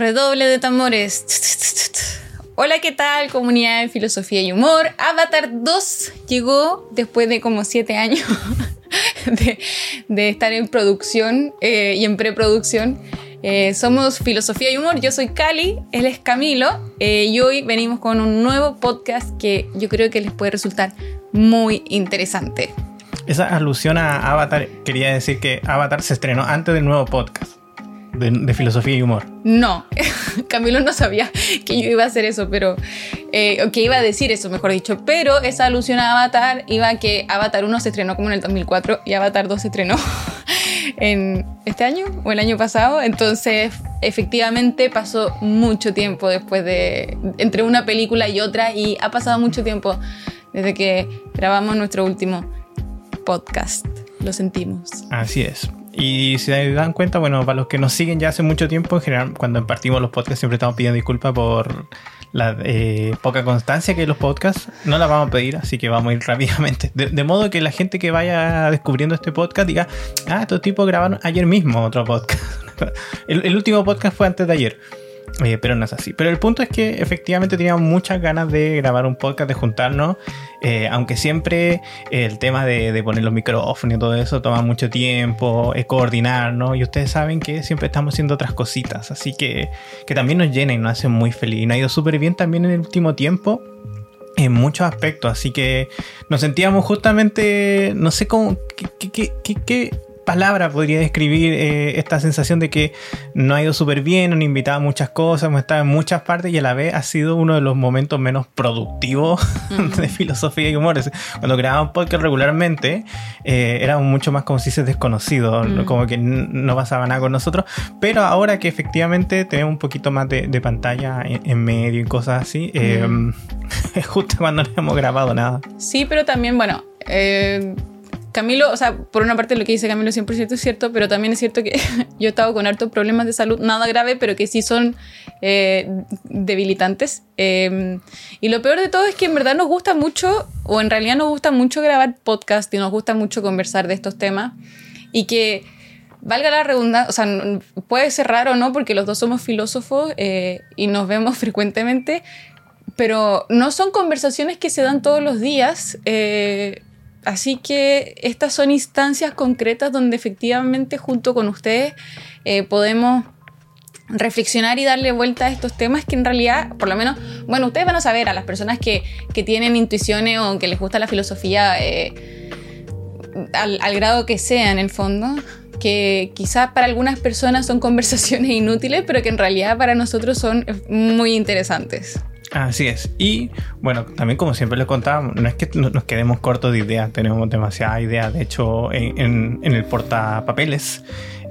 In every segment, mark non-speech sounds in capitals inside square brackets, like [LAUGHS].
Redoble de tambores. Hola, ¿qué tal? Comunidad de Filosofía y Humor. Avatar 2 llegó después de como 7 años [LAUGHS] de, estar en producción eh, y en preproducción. Eh, somos Filosofía y Humor, yo soy Cali, él es Camilo eh, y hoy venimos con un nuevo podcast que yo creo que les puede resultar muy interesante. Esa alusión a Avatar quería decir que Avatar se estrenó antes del nuevo podcast de, filosofía y humor. No, [LAUGHS] Camilo no sabía que yo iba a hacer eso, pero. Eh, o que iba a decir eso, mejor dicho. Pero esa alusión a Avatar iba a que Avatar 1 se estrenó como en el 2004 y Avatar 2 se estrenó [LAUGHS] en este año o el año pasado. Entonces, efectivamente, pasó mucho tiempo después de. entre una película y otra y ha pasado mucho tiempo desde que grabamos nuestro último podcast. Lo sentimos. Así es. Y si se dan cuenta, bueno, para los que nos siguen ya hace mucho tiempo, en general, cuando partimos los podcasts siempre estamos pidiendo disculpas por la eh, poca constancia que hay en los podcasts. No la vamos a pedir, así que vamos a ir [LAUGHS] rápidamente. De, modo que la gente que vaya descubriendo este podcast diga, ah, estos tipos grabaron ayer mismo otro podcast. [LAUGHS] el último podcast fue antes de ayer. Eh, pero no es así. Pero el punto es que efectivamente teníamos muchas ganas de grabar un podcast, de juntarnos, eh, aunque siempre el tema de, poner los micrófonos y todo eso toma mucho tiempo, es coordinarnos, y ustedes saben que siempre estamos haciendo otras cositas, así que, que también nos llena y nos hace muy feliz. Y nos ha ido súper bien también en el último tiempo en muchos aspectos, así que nos sentíamos justamente, no sé cómo, qué, qué, qué palabra podría describir eh, esta sensación de que no ha ido súper bien, han invitado a muchas cosas, hemos estado en muchas partes y a la vez ha sido uno de los momentos menos productivos [LAUGHS] de filosofía y humor. Cuando grabábamos podcast regularmente, eh, éramos mucho más como si se desconocidos, como que no pasaba nada con nosotros, pero ahora que efectivamente tenemos un poquito más de, pantalla en, medio y cosas así, eh, [LAUGHS] es justo cuando no hemos grabado nada. Sí, pero también, bueno, Camilo, o sea, por una parte lo que dice Camilo 100% es cierto, pero también es cierto que [LAUGHS] yo he estado con hartos problemas de salud, nada grave, pero que sí son eh, debilitantes. Em, y lo peor de todo es que en verdad nos gusta mucho, o en realidad nos gusta mucho grabar podcast y nos gusta mucho conversar de estos temas. Y que, valga la redundancia, o sea, puede ser raro no, porque los dos somos filósofos eh, y nos vemos [LAUGHS] frecuentemente, pero no son conversaciones que se dan todos los días. Eh, Así que estas son instancias concretas donde efectivamente junto con ustedes eh, podemos reflexionar y darle vuelta a estos temas que en realidad, por lo menos, bueno, ustedes van a saber a las personas que, tienen intuiciones o que les gusta la filosofía eh, al, al, grado que sea en el fondo, que quizás para algunas personas son [LAUGHS] conversaciones inútiles, pero que en realidad para nosotros son muy interesantes. Así es. Y bueno, también como siempre les contaba, no es que nos quedemos cortos de ideas, tenemos demasiadas ideas, de hecho, en, el portapapeles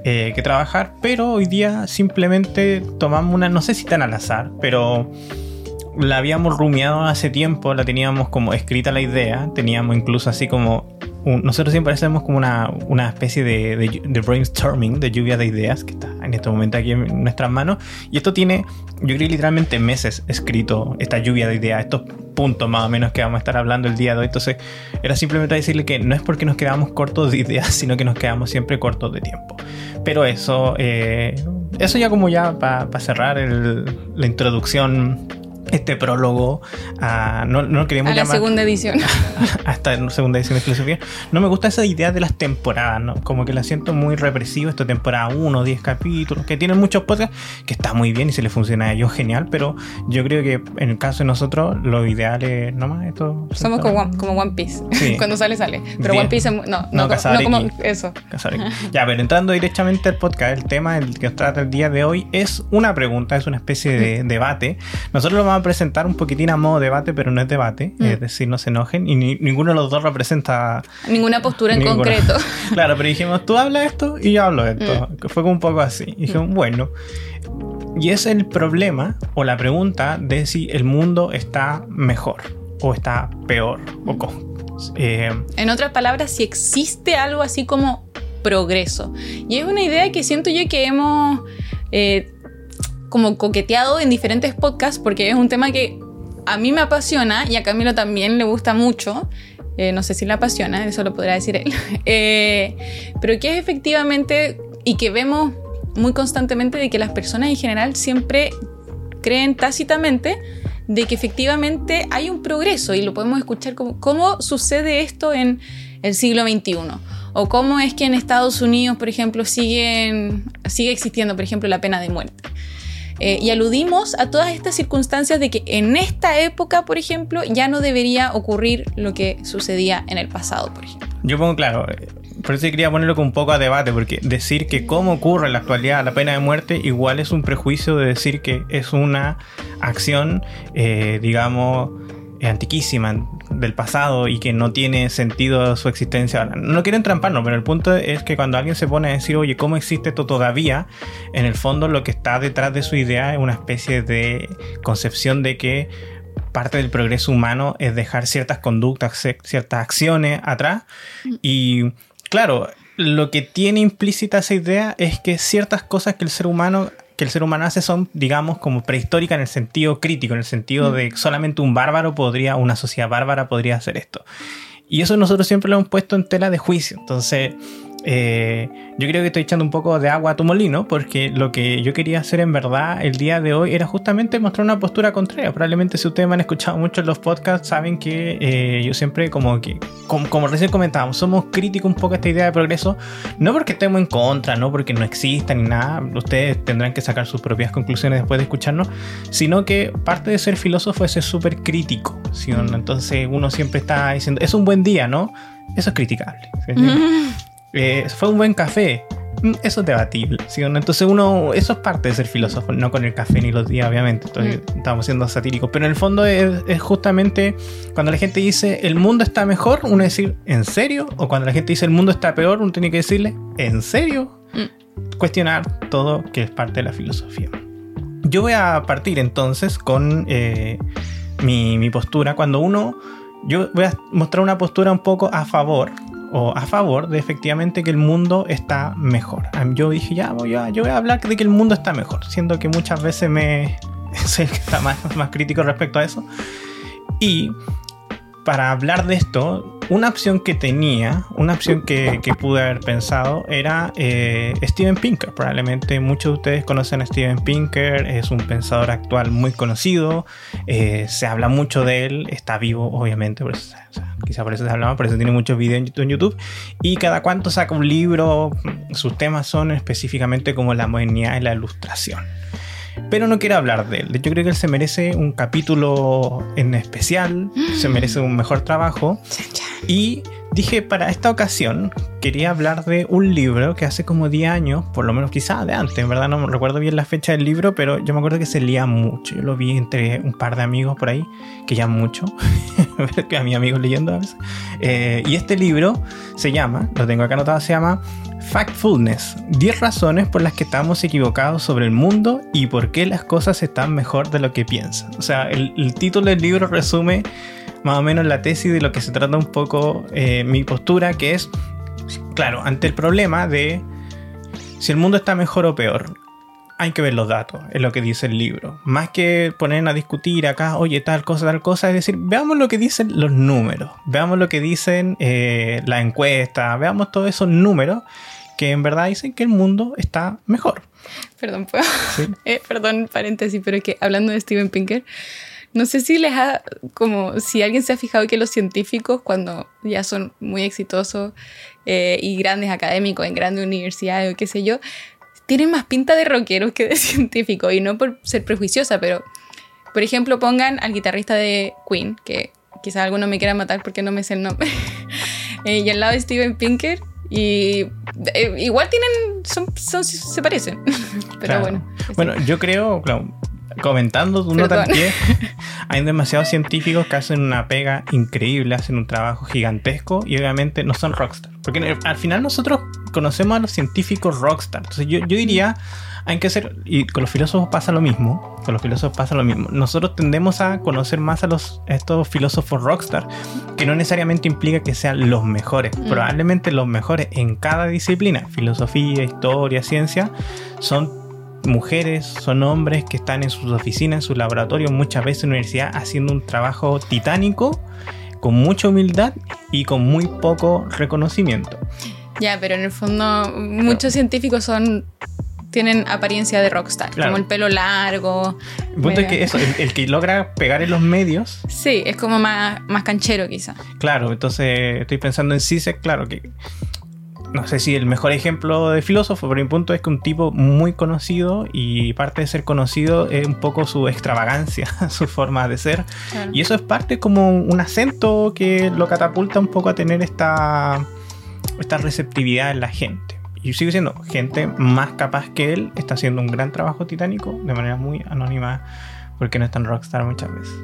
eh, que trabajar, pero hoy día simplemente tomamos una, no sé si tan al azar, pero la habíamos rumiado hace tiempo, la teníamos como escrita la idea, teníamos incluso así como nosotros siempre hacemos como una, una especie de, de, brainstorming, de lluvia de ideas, que está en este momento aquí en nuestras manos. Y esto tiene, yo creo, literalmente meses escrito, esta lluvia de ideas, estos puntos más o menos que vamos a estar hablando el día de hoy. Entonces, era simplemente decirle que no es porque nos quedamos cortos de ideas, [LAUGHS] sino que nos quedamos siempre cortos de tiempo. Pero eso, eh, eso ya como ya para cerrar la introducción este prólogo a, no, no queríamos a la segunda edición. [LAUGHS] hasta la segunda edición de filosofía. No me gusta esa idea de las temporadas ¿no? como que la siento muy represiva esta temporada 1 10 capítulos que tienen muchos podcasts que está muy bien y se le funciona a ellos genial pero yo creo que en el caso de nosotros lo ideal es nomás esto somos como, One, como One Piece. [LAUGHS] Cuando sale sale. Pero One Piece no no, no, como eso. Ya pero entrando directamente al podcast el tema el que os trata el día de hoy es una pregunta es una especie de debate. Nosotros lo vamos presentar un poquitín a modo debate, pero no es debate, mm. es decir, no se enojen, y ninguno de los dos representa... Ninguna postura en concreto. [LAUGHS] claro, pero dijimos, tú hablas esto y yo hablo esto, mm. fue como un poco así. Y dijimos, mm. bueno, y es el problema o la pregunta de si el mundo está mejor o está peor o con, eh, en otras palabras, si existe algo así como progreso. Y es una idea que siento yo que hemos eh, como coqueteado en diferentes podcasts porque es un tema que a mí me apasiona y a Camilo también le gusta mucho. Eh, no sé si le apasiona, eso lo podrá decir él. [LAUGHS] Eh, pero que es efectivamente y que vemos muy constantemente de que las personas en general siempre creen tácitamente de que efectivamente hay un progreso y lo podemos escuchar como cómo sucede esto en el siglo XXI o cómo es que en Estados Unidos, por ejemplo, siguen, sigue existiendo, por ejemplo, la pena de muerte. Eh, y aludimos a todas estas circunstancias de que en esta época, por ejemplo, ya no debería ocurrir lo que sucedía en el pasado, por ejemplo. Yo pongo claro, eh, por eso quería ponerlo un poco a debate, porque decir que cómo ocurre en la actualidad la pena de muerte igual es un prejuicio de decir que es una acción, eh, digamos, antiquísima del pasado y que no tiene sentido su existencia No quiero entramparnos, pero el punto es que cuando alguien se pone a decir, oye, ¿cómo existe esto todavía? En el fondo lo que está detrás de su idea es una especie de concepción de que parte del progreso humano es dejar ciertas conductas, ciertas acciones atrás. Y claro, lo que tiene implícita esa idea es que ciertas cosas que el ser humano que el ser humano hace son, digamos, como prehistórica en el sentido crítico, en el sentido de que solamente un bárbaro podría, una sociedad bárbara podría hacer esto. Y eso nosotros siempre lo hemos puesto en tela de juicio. Entonces, eh, yo creo que estoy echando un poco de agua a tu molino porque lo que yo quería hacer en verdad el día de hoy era justamente mostrar una postura contraria. Probablemente si ustedes me han escuchado mucho en los podcasts saben que eh, yo siempre como que, como, recién comentábamos, somos críticos un poco a esta idea de progreso, no porque estemos en contra, no porque no exista ni nada, ustedes tendrán que sacar sus propias conclusiones después de escucharnos, sino que parte de ser filósofo es ser súper crítico. Entonces uno siempre está diciendo, es un buen día, ¿no? Eso es criticable. Eh, fue un buen café. Mm, eso es debatible. Entonces uno, eso es parte de ser filósofo, no con el café ni los días, obviamente. Mm. Estamos siendo satíricos. Pero en el fondo es, justamente cuando la gente dice el mundo está mejor, uno decir ¿en serio? O cuando la gente dice el mundo está peor, uno tiene que decirle ¿en serio? Mm. Cuestionar todo que es parte de la filosofía. Yo voy a partir entonces con eh, mi, mi postura. Cuando uno, yo voy a mostrar una postura un poco a favor o a favor de efectivamente que el mundo está mejor. Yo dije, ya, voy a, yo voy a hablar de que el mundo está mejor, siendo que muchas veces me [LAUGHS] soy el que está más, más crítico respecto a eso. Y para hablar de esto, una opción que tenía, una opción que, pude haber pensado era eh, Steven Pinker. Probablemente muchos de ustedes conocen a Steven Pinker, es un pensador actual muy conocido, eh, se habla mucho de él, está vivo obviamente, quizá por eso se hablaba, por eso tiene muchos videos en YouTube, y cada cuanto saca un libro, sus temas son específicamente como la modernidad y la ilustración pero no quiero hablar de él. Yo creo que él se merece un capítulo en especial, se merece un mejor trabajo. Y dije, para esta ocasión, quería hablar de un libro que hace como 10 años, por lo menos quizás de antes, en verdad no recuerdo bien la fecha del libro, pero yo me acuerdo que se leía mucho. Yo lo vi entre un par de amigos por ahí, que ya mucho, [LAUGHS] que a mis amigos leyendo a veces. Eh, y este libro se llama, lo tengo acá anotado, se llama Factfulness, 10 razones por las que estamos equivocados sobre el mundo y por qué las cosas están mejor de lo que piensan. O sea, el, título del libro resume más o menos la tesis de lo que se trata un poco eh, mi postura, que es, claro, ante el problema de si el mundo está mejor o peor, hay que ver los datos, es lo que dice el libro. Más que poner a discutir acá, oye, tal cosa, tal cosa, es decir, veamos lo que dicen los números, veamos lo que dicen eh, la encuesta, veamos todos esos números que en verdad dicen que el mundo está mejor. Perdón, ¿puedo? [LAUGHS] Eh, perdón, paréntesis, pero es que hablando de Steven Pinker, no sé si les ha, como si alguien se ha fijado que los científicos, cuando ya son muy exitosos eh, y grandes académicos en grandes universidades o qué sé yo, tienen más pinta de rockeros que de [LAUGHS] científicos, y no por ser prejuiciosa, pero, por ejemplo, pongan al guitarrista de Queen, que quizás alguno me quiera matar porque no me sé el nombre, [LAUGHS] eh, y al lado de Steven Pinker, y eh, igual tienen, son, se parecen. [LAUGHS] Pero bueno. Bueno, yo creo, claro, comentando uno también, [LAUGHS] hay demasiados científicos que hacen una pega increíble, hacen un trabajo gigantesco y obviamente no son rockstar. Porque al final nosotros conocemos a los científicos rockstar. Entonces yo, yo diría hay que ser, y con los filósofos pasa lo mismo, con los filósofos pasa lo mismo. Nosotros tendemos a conocer más a los estos filósofos rockstar, que no necesariamente implica que sean los mejores, mm. probablemente los mejores en cada disciplina, filosofía, historia, ciencia, son mujeres, son hombres que están en sus oficinas, en sus laboratorios, muchas veces en la universidad, haciendo un trabajo titánico, con mucha humildad y con muy poco reconocimiento. Ya, pero en el fondo muchos científicos son tienen apariencia de rockstar, Claro. como el pelo largo. El punto es que eso, el, el que logra pegar en los medios, [LAUGHS] Sí, es como más, más canchero quizá. claro, entonces estoy pensando en Zizek, claro que no sé si el mejor ejemplo de filósofo, pero mi punto es que un tipo muy conocido y parte de ser conocido es un poco su extravagancia, [LAUGHS] su forma de ser. Claro. Y eso es parte como un acento que lo catapulta un poco a tener esta, esta receptividad en la gente. Y sigue siendo gente más capaz que él, está haciendo un gran trabajo titánico de manera muy anónima porque no es tan rockstar muchas veces.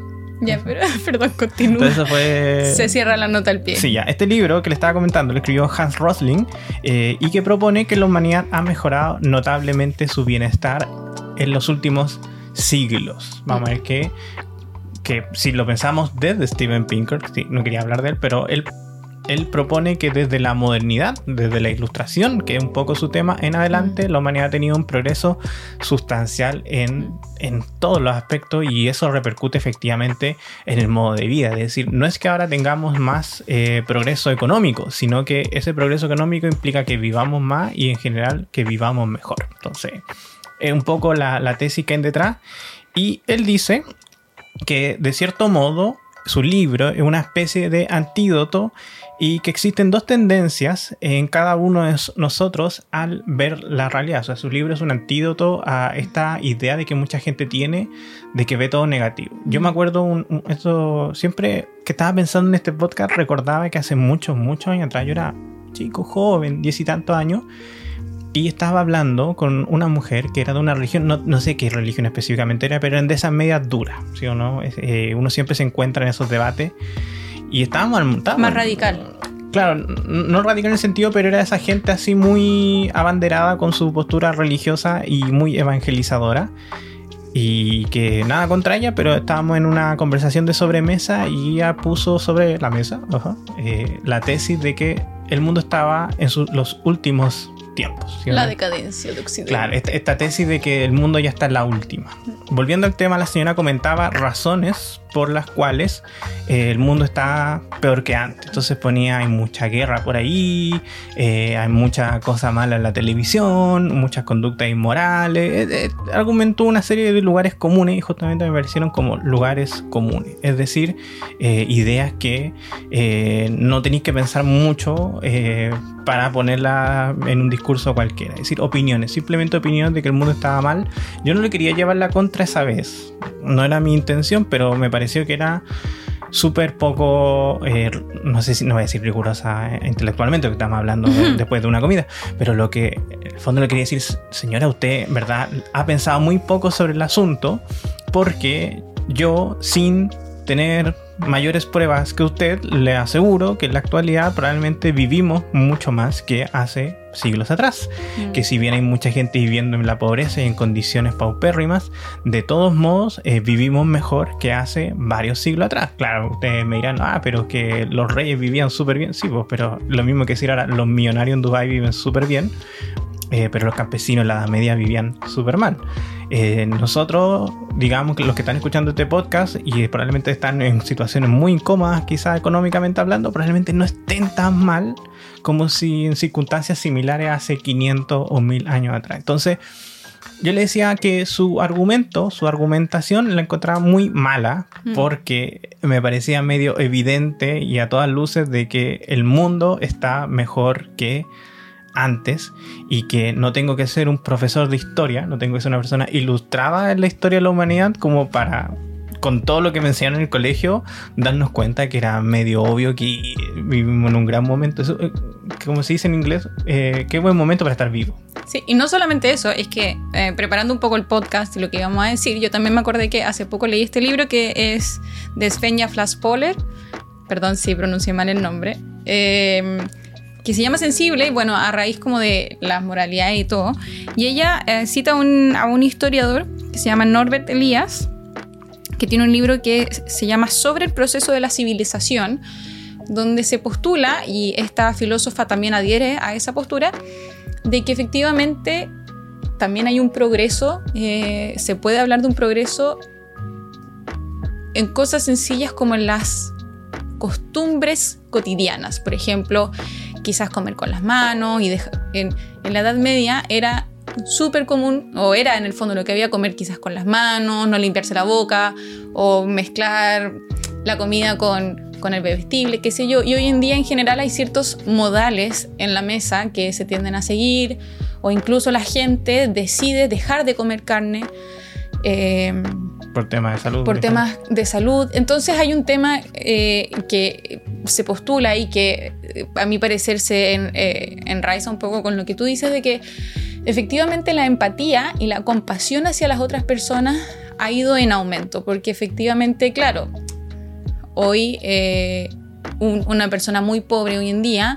Ya, pero [LAUGHS] perdón, continúa. Entonces eso fue... Se cierra la nota al pie. Sí, ya. Este libro que le estaba comentando lo escribió Hans Rosling eh, y que propone que la humanidad ha mejorado notablemente su bienestar en los últimos siglos. Vamos a ver que, que si lo pensamos desde Steven Pinker, sí, no quería hablar de él, pero él, él propone que desde la modernidad, desde la ilustración, que es un poco su tema, en adelante la humanidad ha tenido un progreso sustancial en, en todos los aspectos y eso repercute efectivamente en el modo de vida. Es decir, no es que ahora tengamos más eh, progreso económico, sino que ese progreso económico implica que vivamos más y en general que vivamos mejor. Entonces, es un poco la, la tesis que hay detrás. Y él dice que de cierto modo su libro es una especie de antídoto y que existen dos tendencias en cada uno de nosotros al ver la realidad. O sea, su libro es un antídoto a esta idea de que mucha gente tiene de que ve todo negativo. Yo me acuerdo, un, esto siempre que estaba pensando en este podcast, recordaba que hace muchos, muchos años atrás, yo era chico, joven, diez y tantos años, y estaba hablando con una mujer que era de una religión, no, no sé qué religión específicamente era, pero eran de esas medias duras, ¿sí o no? Eh, uno siempre se encuentra en esos debates. Y estábamos... estábamos- Más radical. Claro, no radical en el sentido, pero era esa gente así muy abanderada con su postura religiosa y muy evangelizadora. Y que nada contra ella, pero estábamos en una conversación de sobremesa y ella puso sobre la mesa eh, la tesis de que el mundo estaba en sus- los últimos tiempos. ¿sí o La decadencia de Occidente. Claro, esta, esta tesis de que el mundo ya está en la última. Volviendo al tema, la señora comentaba razones por las cuales eh, el mundo está peor que antes. Entonces ponía, hay mucha guerra por ahí, eh, hay mucha cosa mala en la televisión, muchas conductas inmorales. Eh, argumentó una serie de lugares comunes y justamente me parecieron como lugares comunes. Es decir, ideas que no tenéis que pensar mucho para ponerla en un discurso cualquiera. Es decir, opiniones, simplemente opiniones de que el mundo estaba mal. Yo no le quería llevar la contra esa vez. No era mi intención, pero me pareció que era súper poco, eh, no sé si, no voy a decir rigurosa eh, intelectualmente, porque estamos hablando de- después de una comida, pero lo que en el fondo le quería decir, señora, usted, ¿verdad? Ha pensado muy poco sobre el asunto, porque yo, sin tener mayores pruebas que usted, le aseguro que en la actualidad probablemente vivimos mucho más que hace siglos atrás. Mm. Que si bien hay mucha gente viviendo en la pobreza y en condiciones paupérrimas, de todos modos eh, vivimos mejor que hace varios siglos atrás. Claro, ustedes me dirán, ah, pero que los reyes vivían súper bien. Sí, pues, pero lo mismo que decir ahora, los millonarios en Dubái viven súper bien. Eh, pero los campesinos en la Edad Media vivían súper mal. Eh, nosotros, digamos que los que están escuchando este podcast y probablemente están en situaciones muy incómodas, quizás económicamente hablando, probablemente no estén tan mal como si en circunstancias similares hace 500 o 1000 años atrás. Entonces, yo le decía que su argumento, su argumentación la encontraba muy mala Mm. porque me parecía medio evidente y a todas luces de que el mundo está mejor que antes y que no tengo que ser un profesor de historia, no tengo que ser una persona ilustrada en la historia de la humanidad como para con todo lo que me enseñaron en el colegio darnos cuenta que era medio obvio que vivimos en un gran momento. Eso, eh, como se dice en inglés, eh, qué buen momento para estar vivo. Sí, y no solamente eso, es que eh, preparando un poco el podcast y lo que íbamos a decir, yo también me acordé que hace poco leí este libro que es de Svenja Flaspoler, perdón si pronuncié mal el nombre, que se llama Sensible, y bueno, a raíz como de las moralidades y todo, y ella eh, cita a un, a un historiador que se llama Norbert Elias, que tiene un libro que se llama Sobre el proceso de la civilización, donde se postula, y esta filósofa también adhiere a esa postura, de que efectivamente también hay un progreso, eh, se puede hablar de un progreso en cosas sencillas como en las costumbres cotidianas. Por ejemplo, quizás comer con las manos y en la Edad Media era súper común, o era en el fondo lo que había, comer quizás con las manos, no limpiarse la boca, o mezclar la comida con, con el bebestible, qué sé yo. Y hoy en día en general hay ciertos modales en la mesa que se tienden a seguir, o incluso la gente decide dejar de comer carne. Eh, por temas de salud. Por temas de salud. Entonces hay un tema eh, que se postula y que eh, a mi parecer se eh, enraiza un poco con lo que tú dices de que efectivamente la empatía y la compasión hacia las otras personas ha ido en aumento, porque efectivamente, claro, hoy una persona muy pobre hoy en día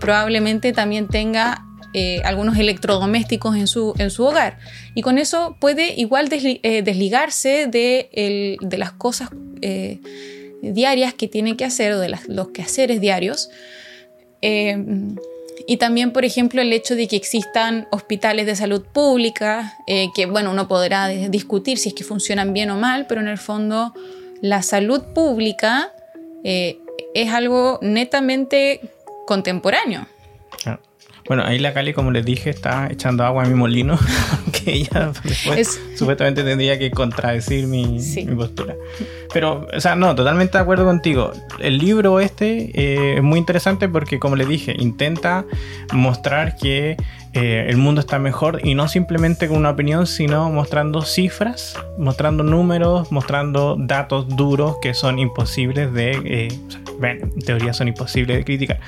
probablemente también tenga eh, algunos electrodomésticos en su, en su hogar. Y con eso puede igual eh, desligarse de, de, las cosas eh, diarias que tiene que hacer o de los quehaceres diarios. y también, por ejemplo, el hecho de que existan hospitales de salud pública, que bueno, uno podrá discutir si es que funcionan bien o mal, pero en el fondo la salud pública es algo netamente contemporáneo. Bueno, ahí la Cali, como les dije, está echando agua en mi molino, [LAUGHS] que ella después supuestamente tendría que contradecir mi, postura. Pero, o sea, no, totalmente de acuerdo contigo. El libro este eh, es muy interesante porque, como les dije, intenta mostrar que eh, el mundo está mejor y no simplemente con una opinión, sino mostrando cifras, mostrando números, mostrando datos duros que son imposibles de, eh, en teoría son imposibles de criticar.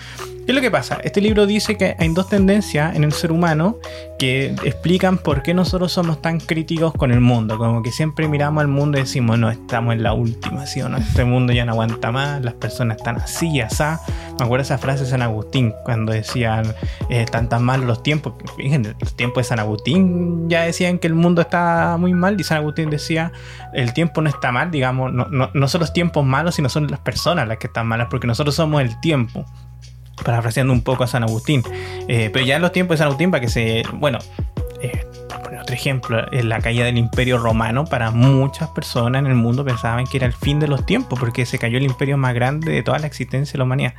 ¿Qué es lo que pasa? Este libro dice que hay dos tendencias en el ser humano que explican por qué nosotros somos tan críticos con el mundo. Como que siempre miramos al mundo y decimos, no, estamos en la última, ¿sí o no? Este mundo ya no aguanta más, las personas están así, así. Me acuerdo esa frase de San Agustín cuando decían, eh, están tan mal los tiempos. Fíjense, los tiempos de San Agustín ya decían que el mundo está muy mal y San Agustín decía, el tiempo no está mal, digamos, no, no, no son los tiempos malos, sino son las personas las que están malas, porque nosotros somos el tiempo parafraseando un poco a San Agustín. Eh, pero ya en los tiempos de San Agustín, para que se. Bueno, eh, otro ejemplo, en la caída del Imperio Romano, para muchas personas en el mundo pensaban que era el fin de los tiempos, porque se cayó el imperio más grande de toda la existencia de la humanidad.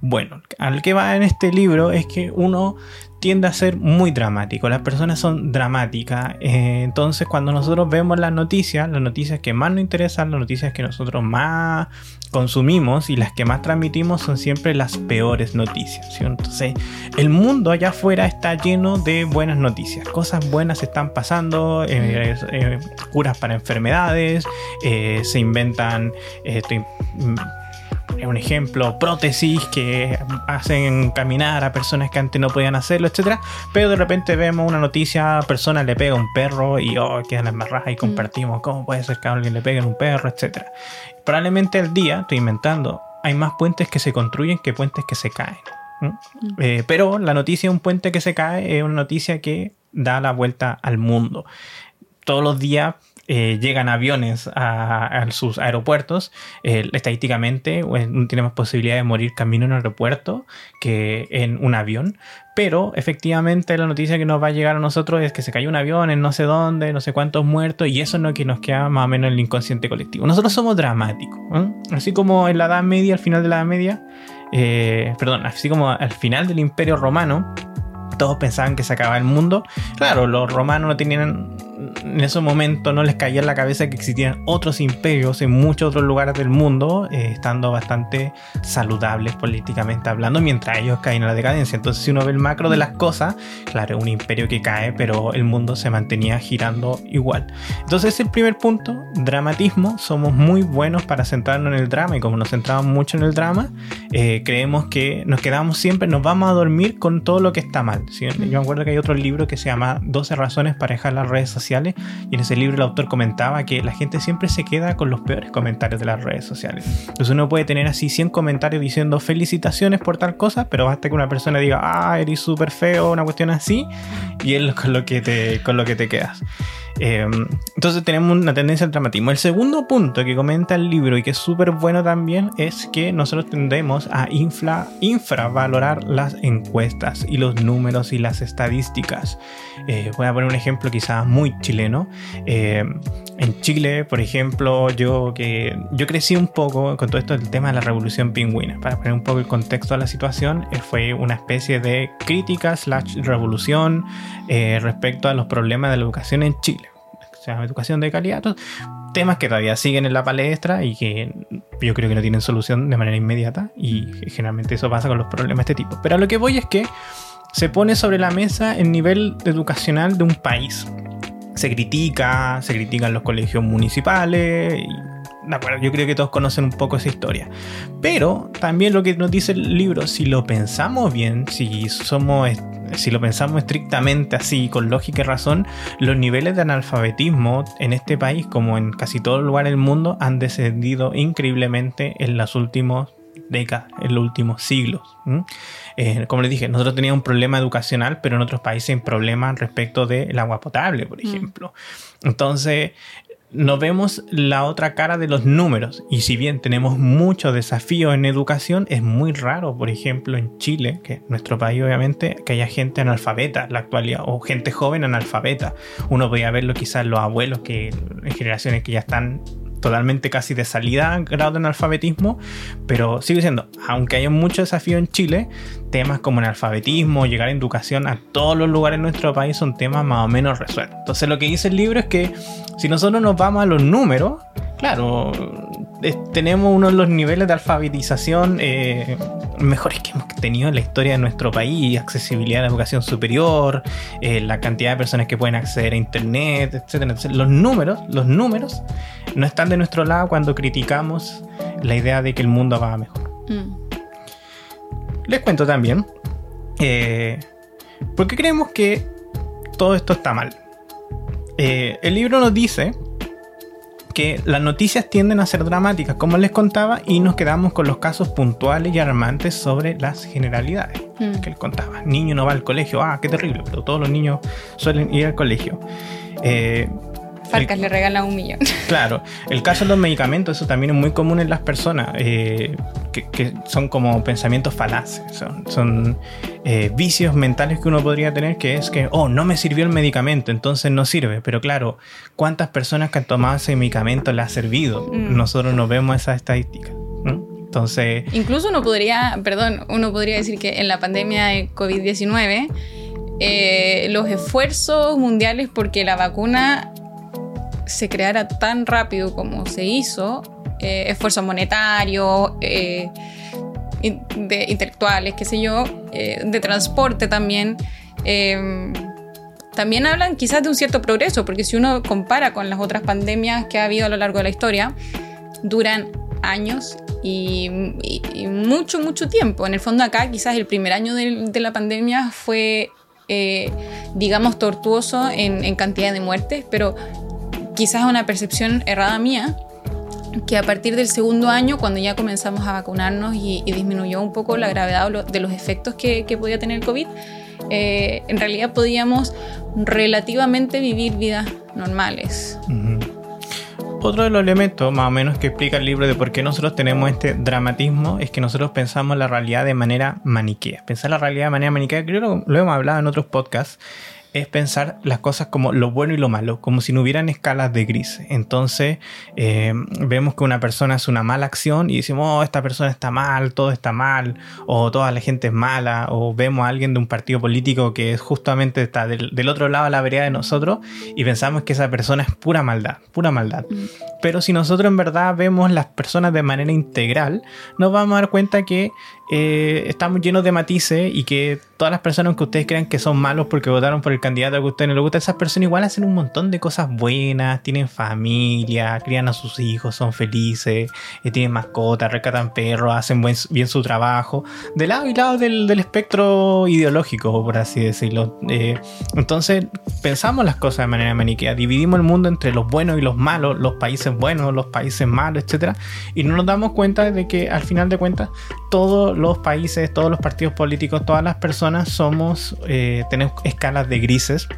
Bueno, al que va en este libro es que uno tiende a ser muy dramático, las personas son dramáticas, eh, entonces cuando nosotros vemos las noticias, las noticias que más nos interesan, las noticias que nosotros más consumimos y las que más transmitimos son siempre las peores noticias. Entonces, el mundo allá afuera está lleno de buenas noticias. Cosas buenas están pasando, eh, eh, curas para enfermedades, se inventan un ejemplo, prótesis que hacen caminar a personas que antes no podían hacerlo, etcétera. Pero de repente vemos una noticia, persona le pega a un perro y oh, quedan las marrajas y mm. compartimos cómo puede ser que a alguien le pegue a un perro, etcétera. Probablemente al día, estoy inventando, hay más puentes que se construyen que puentes que se caen. Mm. Eh, pero la noticia de un puente que se cae es una noticia que da la vuelta al mundo. Todos los días eh, llegan aviones a, sus aeropuertos, eh, estadísticamente tiene más posibilidad de morir camino en un aeropuerto que en un avión. Pero efectivamente la noticia que nos va a llegar a nosotros es que se cayó un avión en no sé dónde, no sé cuántos muertos, y eso es lo que nos queda más o menos en el inconsciente colectivo. Nosotros somos dramáticos, así como en la Edad Media, al final de la Edad Media, eh, perdón, así como al final del Imperio Romano, todos pensaban que se acababa el mundo. Claro, los romanos no tenían en ese momento no les caía en la cabeza que existían otros imperios en muchos otros lugares del mundo, eh, estando bastante saludables políticamente hablando, mientras ellos caen en la decadencia. Entonces, si uno ve el macro de las cosas, claro, un imperio que cae, pero el mundo se mantenía girando igual. Entonces, es el primer punto, dramatismo. Somos muy buenos para centrarnos en el drama y como nos centramos mucho en el drama, eh, creemos que nos quedamos siempre, nos vamos a dormir con todo lo que está mal. Yo me acuerdo que hay otro libro que se llama 12 razones para dejar las redes sociales y en ese libro el autor comentaba que la gente siempre se queda con los peores comentarios de las redes sociales. Entonces uno puede tener así 100 comentarios diciendo felicitaciones por tal cosa, pero basta que una persona diga, ah, eres súper feo, una cuestión así, y es con lo que te, con lo que te quedas. Em, entonces tenemos una tendencia al dramatismo. El segundo punto que comenta el libro y que es súper bueno también es que nosotros tendemos a infla, infravalorar las encuestas y los números y las estadísticas. Eh, voy a poner un ejemplo quizás muy chileno. Em, En Chile, por ejemplo, yo que yo crecí un poco con todo esto del tema de la revolución pingüina. Para poner un poco el contexto a la situación, eh, fue una especie de crítica slash revolución eh, respecto a los problemas de la educación en Chile. O sea, educación de calidad, temas que todavía siguen en la palestra y que yo creo que no tienen solución de manera inmediata y generalmente eso pasa con los problemas de este tipo. Pero a lo que voy es que se pone sobre la mesa el nivel educacional de un país se critica, se critican los colegios municipales. yo creo que todos conocen un poco esa historia. Pero también lo que nos dice el libro, si lo pensamos bien, si somos si lo pensamos estrictamente así, con lógica y razón, los niveles de analfabetismo en este país, como en casi todo lugar del mundo, han descendido increíblemente en los últimos décadas, en los últimos siglos. Eh, como les dije, nosotros teníamos un problema educacional, pero en otros países hay problemas respecto del agua potable, por mm. ejemplo. Entonces, nos vemos la otra cara de los números. Y si bien tenemos muchos desafíos en educación, es muy raro, por ejemplo, en Chile, que nuestro país obviamente, que haya gente analfabeta en la actualidad, o gente joven analfabeta. Uno podía verlo quizás los abuelos que en generaciones que ya están totalmente casi de salida grado de analfabetismo, pero sigo diciendo, aunque haya mucho desafío en Chile, temas como el alfabetismo, llegar a educación a todos los lugares de nuestro país son temas más o menos resueltos. Entonces lo que dice el libro es que si nosotros nos vamos a los números, claro, tenemos uno de los niveles de alfabetización eh, mejores que hemos tenido en la historia de nuestro país, accesibilidad a la educación superior, eh, la cantidad de personas que pueden acceder a internet, etc. los números, los números no están de nuestro lado cuando criticamos la idea de que el mundo va mejor. Mm. Les cuento también, eh, ¿por qué creemos que todo esto está mal? El libro nos dice que las noticias tienden a ser dramáticas, como les contaba, y nos quedamos con los casos puntuales y alarmantes sobre las generalidades mm. que les contaba. Niño no va al colegio, ah, qué terrible, pero todos los niños suelen ir al colegio. Eh, Farcas le regala un millón. [LAUGHS] Claro, el caso de los medicamentos, eso también es muy común en las personas, eh, que, son como pensamientos falaces, son, eh, vicios mentales que uno podría tener, que es que, oh, no me sirvió el medicamento, entonces no sirve. Pero claro, ¿cuántas personas que han tomado ese medicamento le ha servido? Mm. Nosotros no vemos esas estadísticas. Entonces... Incluso uno podría, perdón, uno podría decir que en la pandemia de COVID-19, eh, los esfuerzos mundiales porque la vacuna se creara tan rápido como se hizo, eh, esfuerzos monetarios, eh, de intelectuales, qué sé yo, eh, de transporte también, em, también hablan quizás de un cierto progreso, porque si uno compara con las otras pandemias que ha habido a lo largo de la historia, duran años y, mucho, mucho tiempo. En el fondo acá quizás el primer año de, la pandemia fue, digamos, tortuoso en, en, cantidad de muertes, pero quizás una percepción errada mía, que a partir del segundo año, cuando ya comenzamos a vacunarnos y, disminuyó un poco la gravedad de los efectos que, podía tener el COVID, eh, en realidad podíamos relativamente vivir vidas normales. Otro de los elementos más o menos que explica el libro de por qué nosotros tenemos este dramatismo es que nosotros pensamos la realidad de manera maniquea. Pensar la realidad de manera maniquea, creo que lo hemos hablado en otros podcasts, es pensar las cosas como lo bueno y lo malo, como si no hubieran escalas de gris. Entonces eh, vemos que una persona hace una mala acción y decimos, oh, esta persona está mal, todo está mal, o toda la gente es mala, o vemos a alguien de un partido político que justamente está del, otro lado de la vereda de nosotros y pensamos que esa persona es pura maldad, pura maldad. Mm. Pero si nosotros en verdad vemos las personas de manera integral, nos vamos a dar cuenta que eh, estamos llenos de matices y que todas las personas que ustedes crean que son malos porque votaron por el candidato que a ustedes no les gusta, esas personas igual hacen un montón de cosas buenas, tienen familia, crían a sus hijos, son felices, eh, tienen mascotas, rescatan perros, hacen bien su trabajo, de lado y lado del, espectro ideológico, por así decirlo. Eh, entonces, pensamos las cosas de manera maniquea, dividimos el mundo entre los buenos y los malos, los países buenos, los países malos, etc. Y no nos damos cuenta de que al final de cuentas todos los países, todos los partidos políticos, todas las personas somos, eh, tenemos escalas de grises.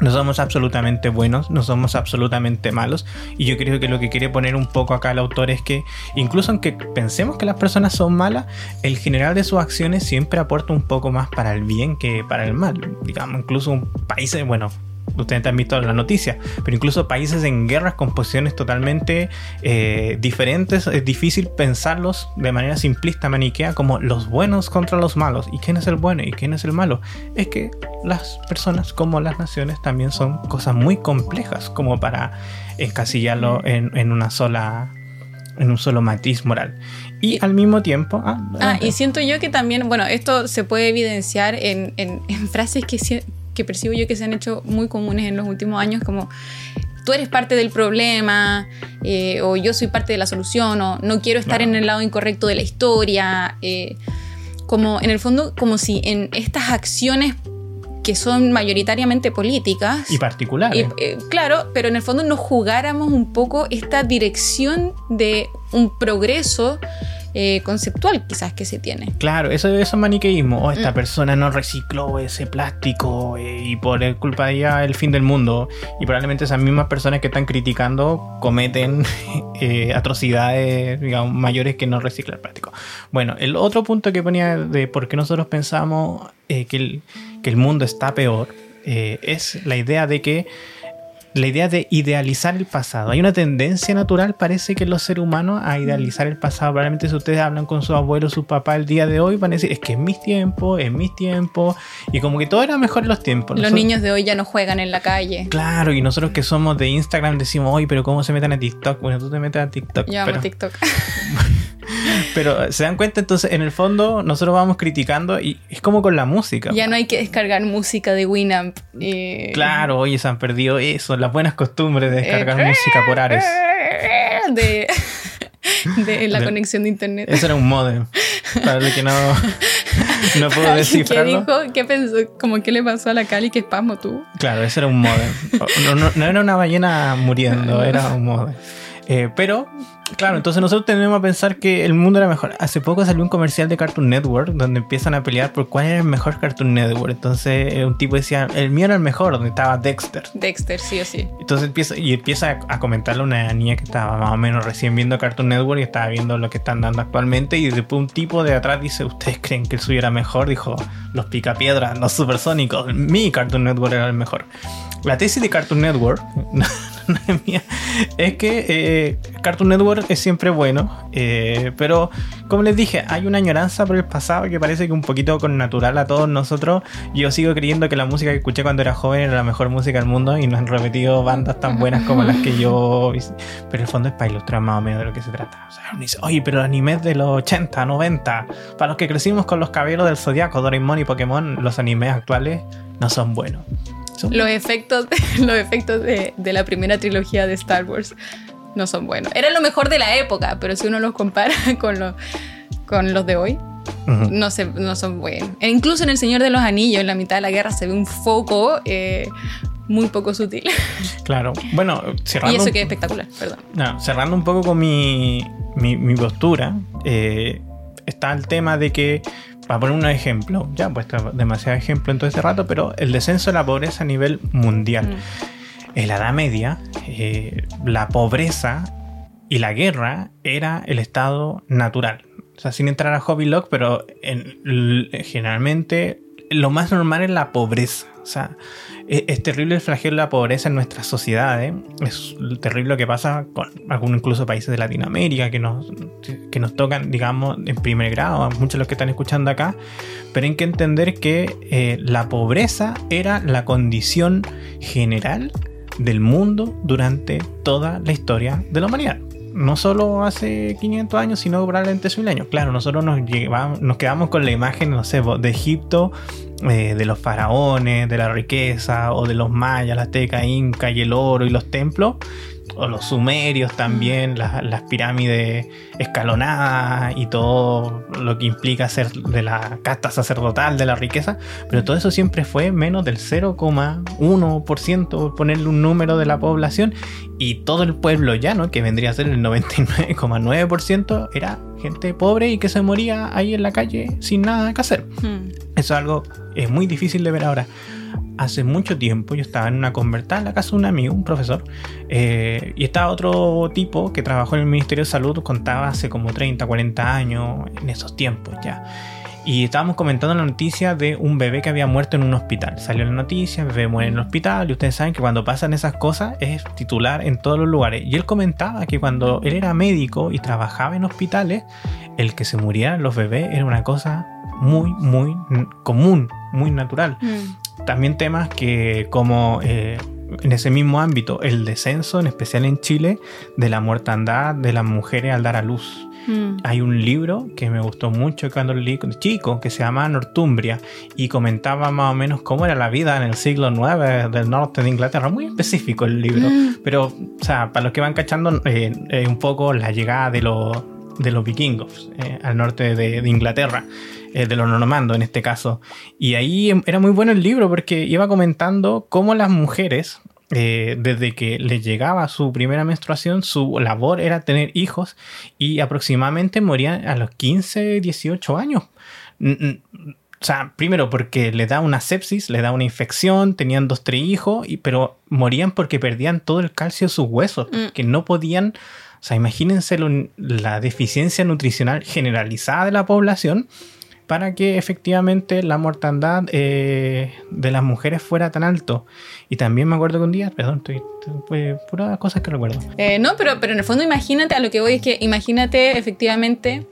No somos absolutamente buenos, no somos absolutamente malos. Y yo creo que lo que quiere poner un poco acá el autor es que, incluso aunque pensemos que las personas son malas, el general de sus acciones siempre aporta un poco más para el bien que para el mal. Digamos, incluso un país, bueno, ustedes han visto la noticia, pero incluso países en guerras con posiciones totalmente eh, diferentes, es difícil pensarlos de manera simplista, maniquea, como los buenos contra los malos. ¿Y quién es el bueno y quién es el malo? Es que las personas como las naciones también son cosas muy complejas como para encasillarlo en, en una sola en un solo matiz moral. Y al mismo tiempo... Ah, ah y siento yo que también, bueno, esto se puede evidenciar en, en, frases que, que percibo yo que se han hecho muy comunes en los últimos años, como tú eres parte del problema, eh, o yo soy parte de la solución, o no quiero estar en el lado incorrecto de la historia. Eh, como en el fondo, como si en estas acciones que son mayoritariamente políticas. Y particulares. Eh, claro, pero en el fondo nos jugáramos un poco esta dirección de un progreso eh, conceptual quizás que se tiene. Claro, eso, es maniqueísmo. Oh, esta mm. persona no recicló ese plástico eh, y por culpa de ella el fin del mundo. Y probablemente esas mismas personas que están criticando cometen [LAUGHS] atrocidades digamos, mayores que no reciclar plástico. Bueno, el otro punto que ponía de por qué nosotros pensamos que el que el mundo está peor eh, es la idea de que la idea de idealizar el pasado. Hay una tendencia natural, parece que los seres humanos, a idealizar el pasado. Probablemente si ustedes hablan con su abuelo, su papá el día de hoy, van a decir, es que en mis tiempos, en mis tiempos, y como que todo era mejor en los tiempos. Los niños de hoy ya no juegan en la calle. Claro, y nosotros que somos de Instagram decimos, oye, pero ¿cómo se meten a TikTok? Bueno, tú te metes a TikTok. Yo amo TikTok. [LAUGHS] [LAUGHS] Pero se dan cuenta, entonces, en el fondo, nosotros vamos criticando y es como con la música. Ya no hay que descargar música de Winamp. Claro, oye, se han perdido eso, las buenas costumbres de descargar eh, música por Ares. De, [LAUGHS] de la conexión de internet. Eso era un modem. Para el que no, [LAUGHS] no puedo descifrarlo. ¿Qué dijo? ¿Qué pensó? ¿Cómo qué le pasó a la Cali? ¿Qué espasmo tú? Claro, eso era un modem. No, no era una ballena muriendo, era un modem. Eh, pero, claro, entonces nosotros tenemos a pensar que el mundo era mejor. Hace poco salió un comercial de Cartoon Network donde empiezan a pelear por cuál era el mejor Cartoon Network. Entonces eh, un tipo decía, el mío era el mejor, donde estaba Dexter. Dexter, sí o sí. Entonces empieza, y empieza a comentarle a una niña que estaba más o menos recién viendo Cartoon Network y estaba viendo lo que están dando actualmente. Y después un tipo de atrás dice, ¿ustedes creen que el suyo era mejor? Dijo, los picapiedras, los supersónicos. Mi Cartoon Network era el mejor. La tesis de Cartoon Network [LAUGHS] [LAUGHS] es que eh, Cartoon Network es siempre bueno, eh, pero como les dije, hay una añoranza por el pasado que parece que un poquito con natural a todos nosotros. Yo sigo creyendo que la música que escuché cuando era joven era la mejor música del mundo y nos han repetido bandas tan buenas como las que yo. Pero el fondo es para ilustrar más o menos de lo que se trata. O sea, uno dice, oye, pero animes de los 80, 90, para los que crecimos con los cabellos del zodiaco, Doraemon y Pokémon, los animes actuales no son buenos. Los efectos, [LAUGHS] los efectos de, la primera trilogía de Star Wars no son buenos. Era lo mejor de la época, pero si uno los compara [LAUGHS] con, con los de hoy, no, se, no son buenos. E incluso en El Señor de los Anillos, en la mitad de la guerra, se ve un foco eh, muy poco sutil. [LAUGHS] Claro. Bueno, cerrando. Y eso que es espectacular, perdón. cerrando un poco con mi, mi, postura, eh, está el tema de que para poner un ejemplo, ya he puesto demasiado ejemplo en todo este rato, pero el descenso de la pobreza a nivel mundial. Mm. En la Edad Media, eh, la pobreza y la guerra era el estado natural. O sea, sin entrar a Hobby Log, pero generalmente lo más normal es la pobreza. O sea, e, es, terrible el flagelo de la pobreza en nuestras sociedades. Es terrible lo que pasa con algunos incluso países de Latinoamérica que nos, que nos tocan, digamos, en primer grado, muchos de los que están escuchando acá. Pero hay que entender que eh, la pobreza era la condición general del mundo durante toda la historia de la humanidad no solo hace 500 años, sino probablemente hace un año. Claro, nosotros nos, nos quedamos con la imagen, no sé, de Egipto, eh, de los faraones, de la riqueza, o de los mayas, la azteca, inca y el oro y los templos o los sumerios también, las, pirámides escalonadas y todo lo que implica ser de la casta sacerdotal de la riqueza, pero todo eso siempre fue menos del 0,1%, ponerle un número de la población, y todo el pueblo llano, que vendría a ser el 99,9%, era gente pobre y que se moría ahí en la calle sin nada que hacer. Hmm. Eso es algo es muy difícil de ver ahora hace mucho tiempo yo estaba en una convertada en la casa de un amigo, un profesor, eh, y estaba otro tipo que trabajó en el Ministerio de Salud, contaba hace como 30, 40 años en esos tiempos ya. y estábamos comentando la noticia de un bebé que había muerto en un hospital. Salió la noticia, el bebé muere en el hospital y ustedes saben que cuando pasan esas cosas es titular en todos los lugares. Y él comentaba que cuando él era médico y trabajaba en hospitales, el que se murieran los bebés era una cosa muy, muy común, muy natural. Mm. También temas que como... Eh, en ese mismo ámbito, el descenso, en especial en Chile, de la mortandad de las mujeres al dar a luz. Mm. Hay un libro que me gustó mucho cuando leí chico, que se llama Northumbria, y comentaba más o menos cómo era la vida en el siglo IX del norte de Inglaterra. Muy específico el libro, mm. pero, o sea, para los que van cachando, eh, un poco la llegada de los, de los vikingos eh, al norte de, Inglaterra. Eh, de los normandos en este caso. Y ahí era muy bueno el libro porque iba comentando cómo las mujeres eh, desde que les llegaba su primera menstruación, su labor era tener hijos y aproximadamente morían a los 15, 18 años. O sea, primero porque le da una sepsis, le da una infección, tenían dos, tres hijos, y, pero morían porque perdían todo el calcio de sus huesos, mm. que no podían, o sea, imagínense la deficiencia nutricional generalizada de la población para que efectivamente la mortandad eh, de las mujeres fuera tan alto. Y también me acuerdo que un día, perdón, estoy, fue puras cosas que recuerdo. Eh, no, pero, pero en el fondo imagínate, a lo que voy es que imagínate efectivamente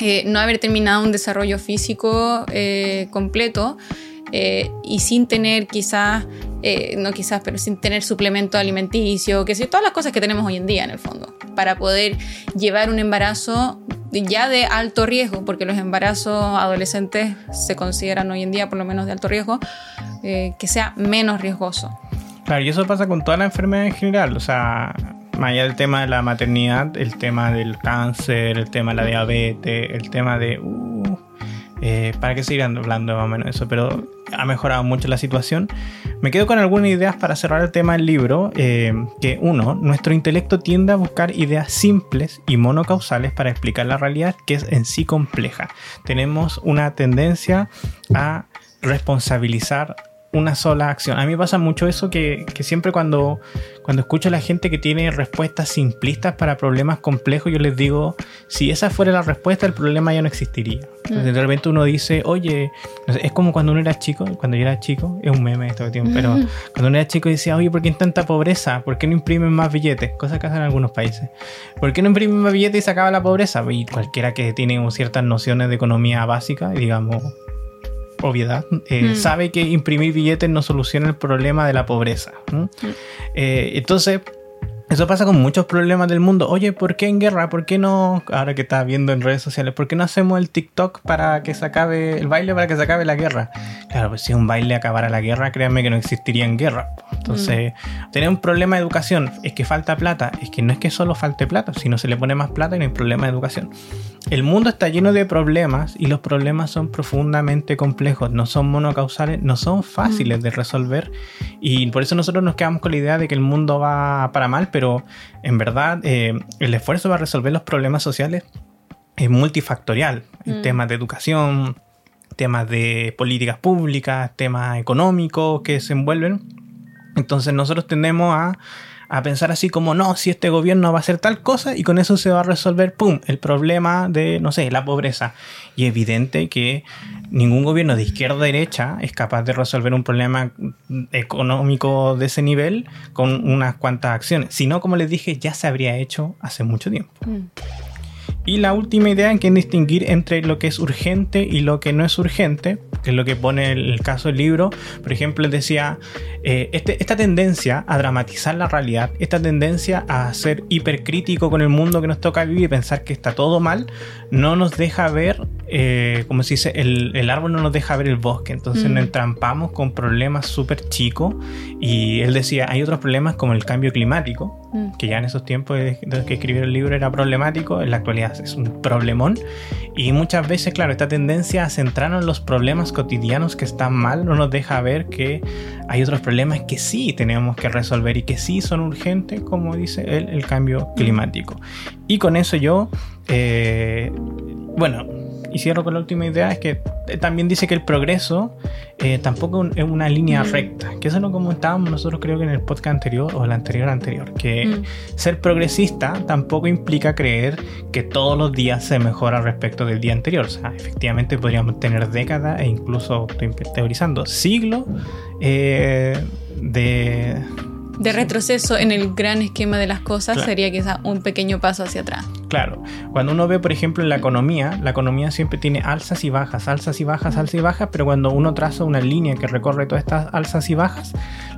eh, no haber terminado un desarrollo físico completo y sin tener quizás, no quizás, pero sin tener suplemento alimenticio, que sé, todas las cosas que tenemos hoy en día en el fondo, para poder llevar un embarazo ya de alto riesgo, porque los embarazos adolescentes se consideran hoy en día por lo menos de alto riesgo, eh, que sea menos riesgoso. Claro, y eso pasa con toda la enfermedad en general, o sea, más allá del tema de la maternidad, el tema del cáncer, el tema de la diabetes, el tema de... Uh, eh, ¿Para qué seguir hablando más o menos eso? Pero ha mejorado mucho la situación. Me quedo con algunas ideas para cerrar el tema del libro. Eh, que uno, nuestro intelecto tiende a buscar ideas simples y monocausales para explicar la realidad que es en sí compleja. Tenemos una tendencia a responsabilizar una sola acción. A mí me pasa mucho eso que, siempre cuando, cuando escucho a la gente que tiene respuestas simplistas para problemas complejos, yo les digo, si esa fuera la respuesta, el problema ya no existiría. Entonces, de repente uno dice, oye, es como cuando uno era chico, cuando yo era chico, es un meme esto tiempo, pero cuando uno era chico decía, oye, ¿por qué hay tanta pobreza? ¿Por qué no imprimen más billetes? Cosas que hacen algunos países. ¿Por qué no imprimen más billetes y se acaba la pobreza? Y cualquiera que tiene ciertas nociones de economía básica, digamos, obviedad, eh, mm. sabe que imprimir billetes no soluciona el problema de la pobreza. Mm. Eh, entonces, eso pasa con muchos problemas del mundo. Oye, ¿por qué en guerra? ¿Por qué no, ahora que estás viendo en redes sociales, ¿por qué no hacemos el TikTok para que se acabe, el baile para que se acabe la guerra? Claro, pues si un baile acabara la guerra, créanme que no existiría en guerra. Entonces, mm. tener un problema de educación es que falta plata. Es que no es que solo falte plata, si no se le pone más plata y no hay problema de educación. El mundo está lleno de problemas y los problemas son profundamente complejos, no son monocausales, no son fáciles mm. de resolver y por eso nosotros nos quedamos con la idea de que el mundo va para mal, pero en verdad eh, el esfuerzo para resolver los problemas sociales es multifactorial. En mm. temas de educación, temas de políticas públicas, temas económicos que se envuelven. Entonces nosotros tendemos a, a, pensar así como, no, si este gobierno va a hacer tal cosa y con eso se va a resolver, ¡pum!, el problema de, no sé, la pobreza. Y evidente que ningún gobierno de izquierda o derecha es capaz de resolver un problema económico de ese nivel con unas cuantas acciones. Si no, como les dije, ya se habría hecho hace mucho tiempo. Mm. Y la última idea en que distinguir entre lo que es urgente y lo que no es urgente, que es lo que pone el caso del libro. Por ejemplo, decía, eh, este, esta tendencia a dramatizar la realidad, esta tendencia a ser hipercrítico con el mundo que nos toca vivir y pensar que está todo mal, no nos deja ver, eh, como se dice, el, árbol no nos deja ver el bosque. Entonces nos mm. entrampamos con problemas súper chicos. Y él decía, hay otros problemas como el cambio climático, que ya en esos tiempos de, que escribió el libro era problemático, en la actualidad es un problemón. Y muchas veces, claro, esta tendencia a centrarnos en los problemas cotidianos que están mal no nos deja ver que hay otros problemas que sí tenemos que resolver y que sí son urgentes, como dice él, el cambio climático. Y con eso yo, eh, bueno, y cierro con la última idea, es que eh, también dice que el progreso eh, tampoco es una línea Mm. recta, que eso lo comentábamos nosotros creo que en el podcast anterior o el anterior anterior, que Mm. ser progresista tampoco implica creer que todos los días se mejora respecto del día anterior. O sea, efectivamente podríamos tener décadas e incluso, estoy teorizando, siglos eh, de, De retroceso en el gran esquema de las cosas Claro. sería quizá un pequeño paso hacia atrás. Claro, cuando uno ve, por ejemplo, en la economía, la economía siempre tiene alzas y bajas, alzas y bajas, alzas y bajas, pero cuando uno traza una línea que recorre todas estas alzas y bajas,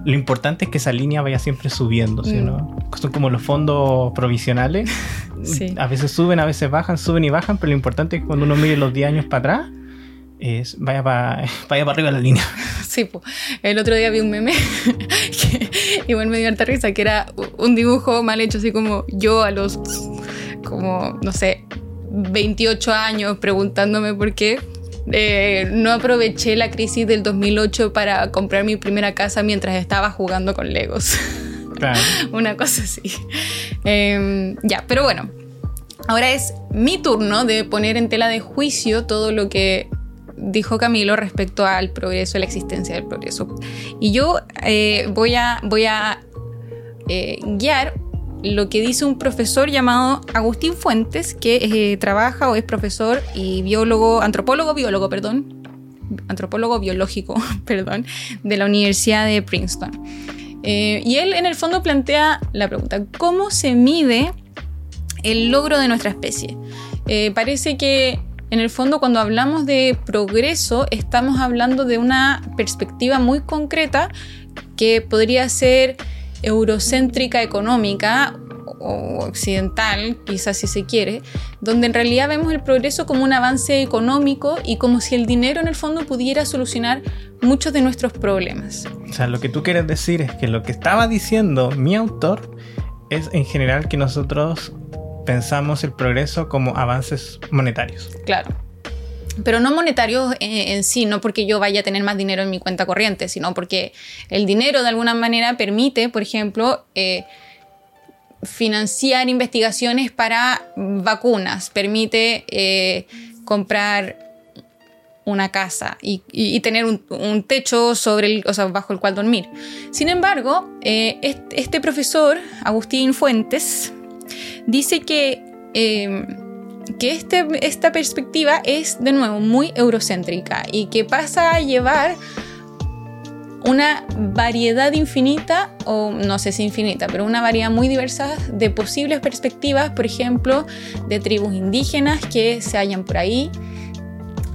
lo importante es que esa línea vaya siempre subiendo, ¿sí no? Son como los fondos provisionales, [LAUGHS] Sí. a veces suben, a veces bajan, suben y bajan, pero lo importante es que cuando uno mire los 10 años para atrás, es, vaya para [LAUGHS] vaya para arriba la línea. [LAUGHS] Sí, po. el otro día vi un meme [LAUGHS] que igual me dio harta risa, que era un dibujo mal hecho, así como yo a los, como, no sé, 28 años preguntándome por qué. eh, no aproveché la crisis del 2008 para comprar mi primera casa mientras estaba jugando con Legos. Claro. Una cosa así. Eh, ya, pero bueno. Ahora es mi turno de poner en tela de juicio todo lo que dijo Camilo respecto al progreso, la existencia del progreso. Y yo eh, voy a, voy a eh, guiar lo que dice un profesor llamado Agustín Fuentes, que eh, trabaja o es profesor y biólogo, antropólogo, biólogo, perdón, antropólogo biológico, [LAUGHS] perdón, de la Universidad de Princeton. Y él en el fondo plantea la pregunta, ¿cómo se mide el logro de nuestra especie? Parece que en el fondo cuando hablamos de progreso estamos hablando de una perspectiva muy concreta que podría ser eurocéntrica económica o occidental, quizás si se quiere, donde en realidad vemos el progreso como un avance económico y como si el dinero en el fondo pudiera solucionar muchos de nuestros problemas. O sea, lo que tú quieres decir es que lo que estaba diciendo mi autor es en general que nosotros pensamos el progreso como avances monetarios. Claro. Pero no monetarios en, sí, no porque yo vaya a tener más dinero en mi cuenta corriente, sino porque el dinero de alguna manera permite, por ejemplo, eh, financiar investigaciones para vacunas, permite eh, comprar una casa y, tener un, techo sobre el, o sea, bajo el cual dormir. Sin embargo, eh, este, profesor, Agustín Fuentes, dice que, eh, que este, esta perspectiva es de nuevo muy eurocéntrica y que pasa a llevar una variedad infinita, o no sé si infinita, pero una variedad muy diversa de posibles perspectivas, por ejemplo, de tribus indígenas que se hallan por ahí,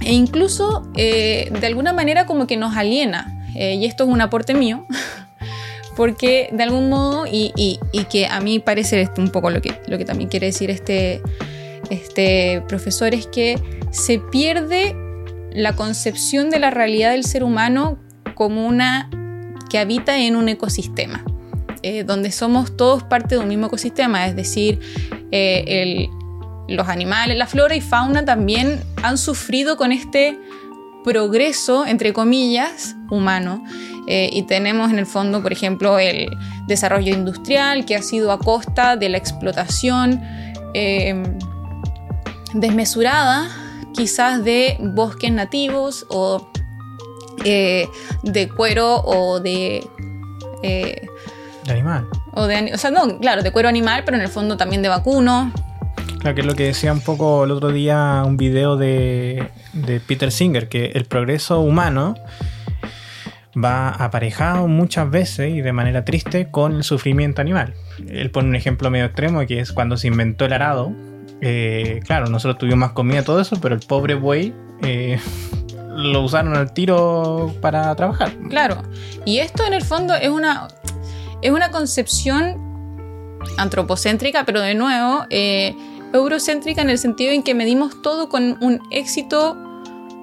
e incluso eh, de alguna manera como que nos aliena, eh, y esto es un aporte mío, [LAUGHS] porque de algún modo, y, que a mí parece esto un poco lo que, lo que también quiere decir este, este profesor, es que se pierde la concepción de la realidad del ser humano como una que habita en un ecosistema, eh, donde somos todos parte de un mismo ecosistema, es decir, eh, los animales, la flora y fauna también han sufrido con este progreso, entre comillas, humano. Eh, y tenemos en el fondo, por ejemplo, el desarrollo industrial que ha sido a costa de la explotación eh, desmesurada, quizás de bosques nativos o eh, de cuero o de... de animal. O, de, o sea, no, claro, de cuero animal, pero en el fondo también de vacuno. Claro, que es lo que decía un poco el otro día un video de, de Peter Singer, que el progreso humano va aparejado muchas veces y de manera triste con el sufrimiento animal. Él pone un ejemplo medio extremo que es cuando se inventó el arado. Eh, claro, nosotros tuvimos más comida, todo eso, pero el pobre buey eh, [LAUGHS] lo usaron al tiro para trabajar. Claro, y esto en el fondo es una, es una concepción antropocéntrica, pero de nuevo, eh, eurocéntrica en el sentido en que medimos todo con un éxito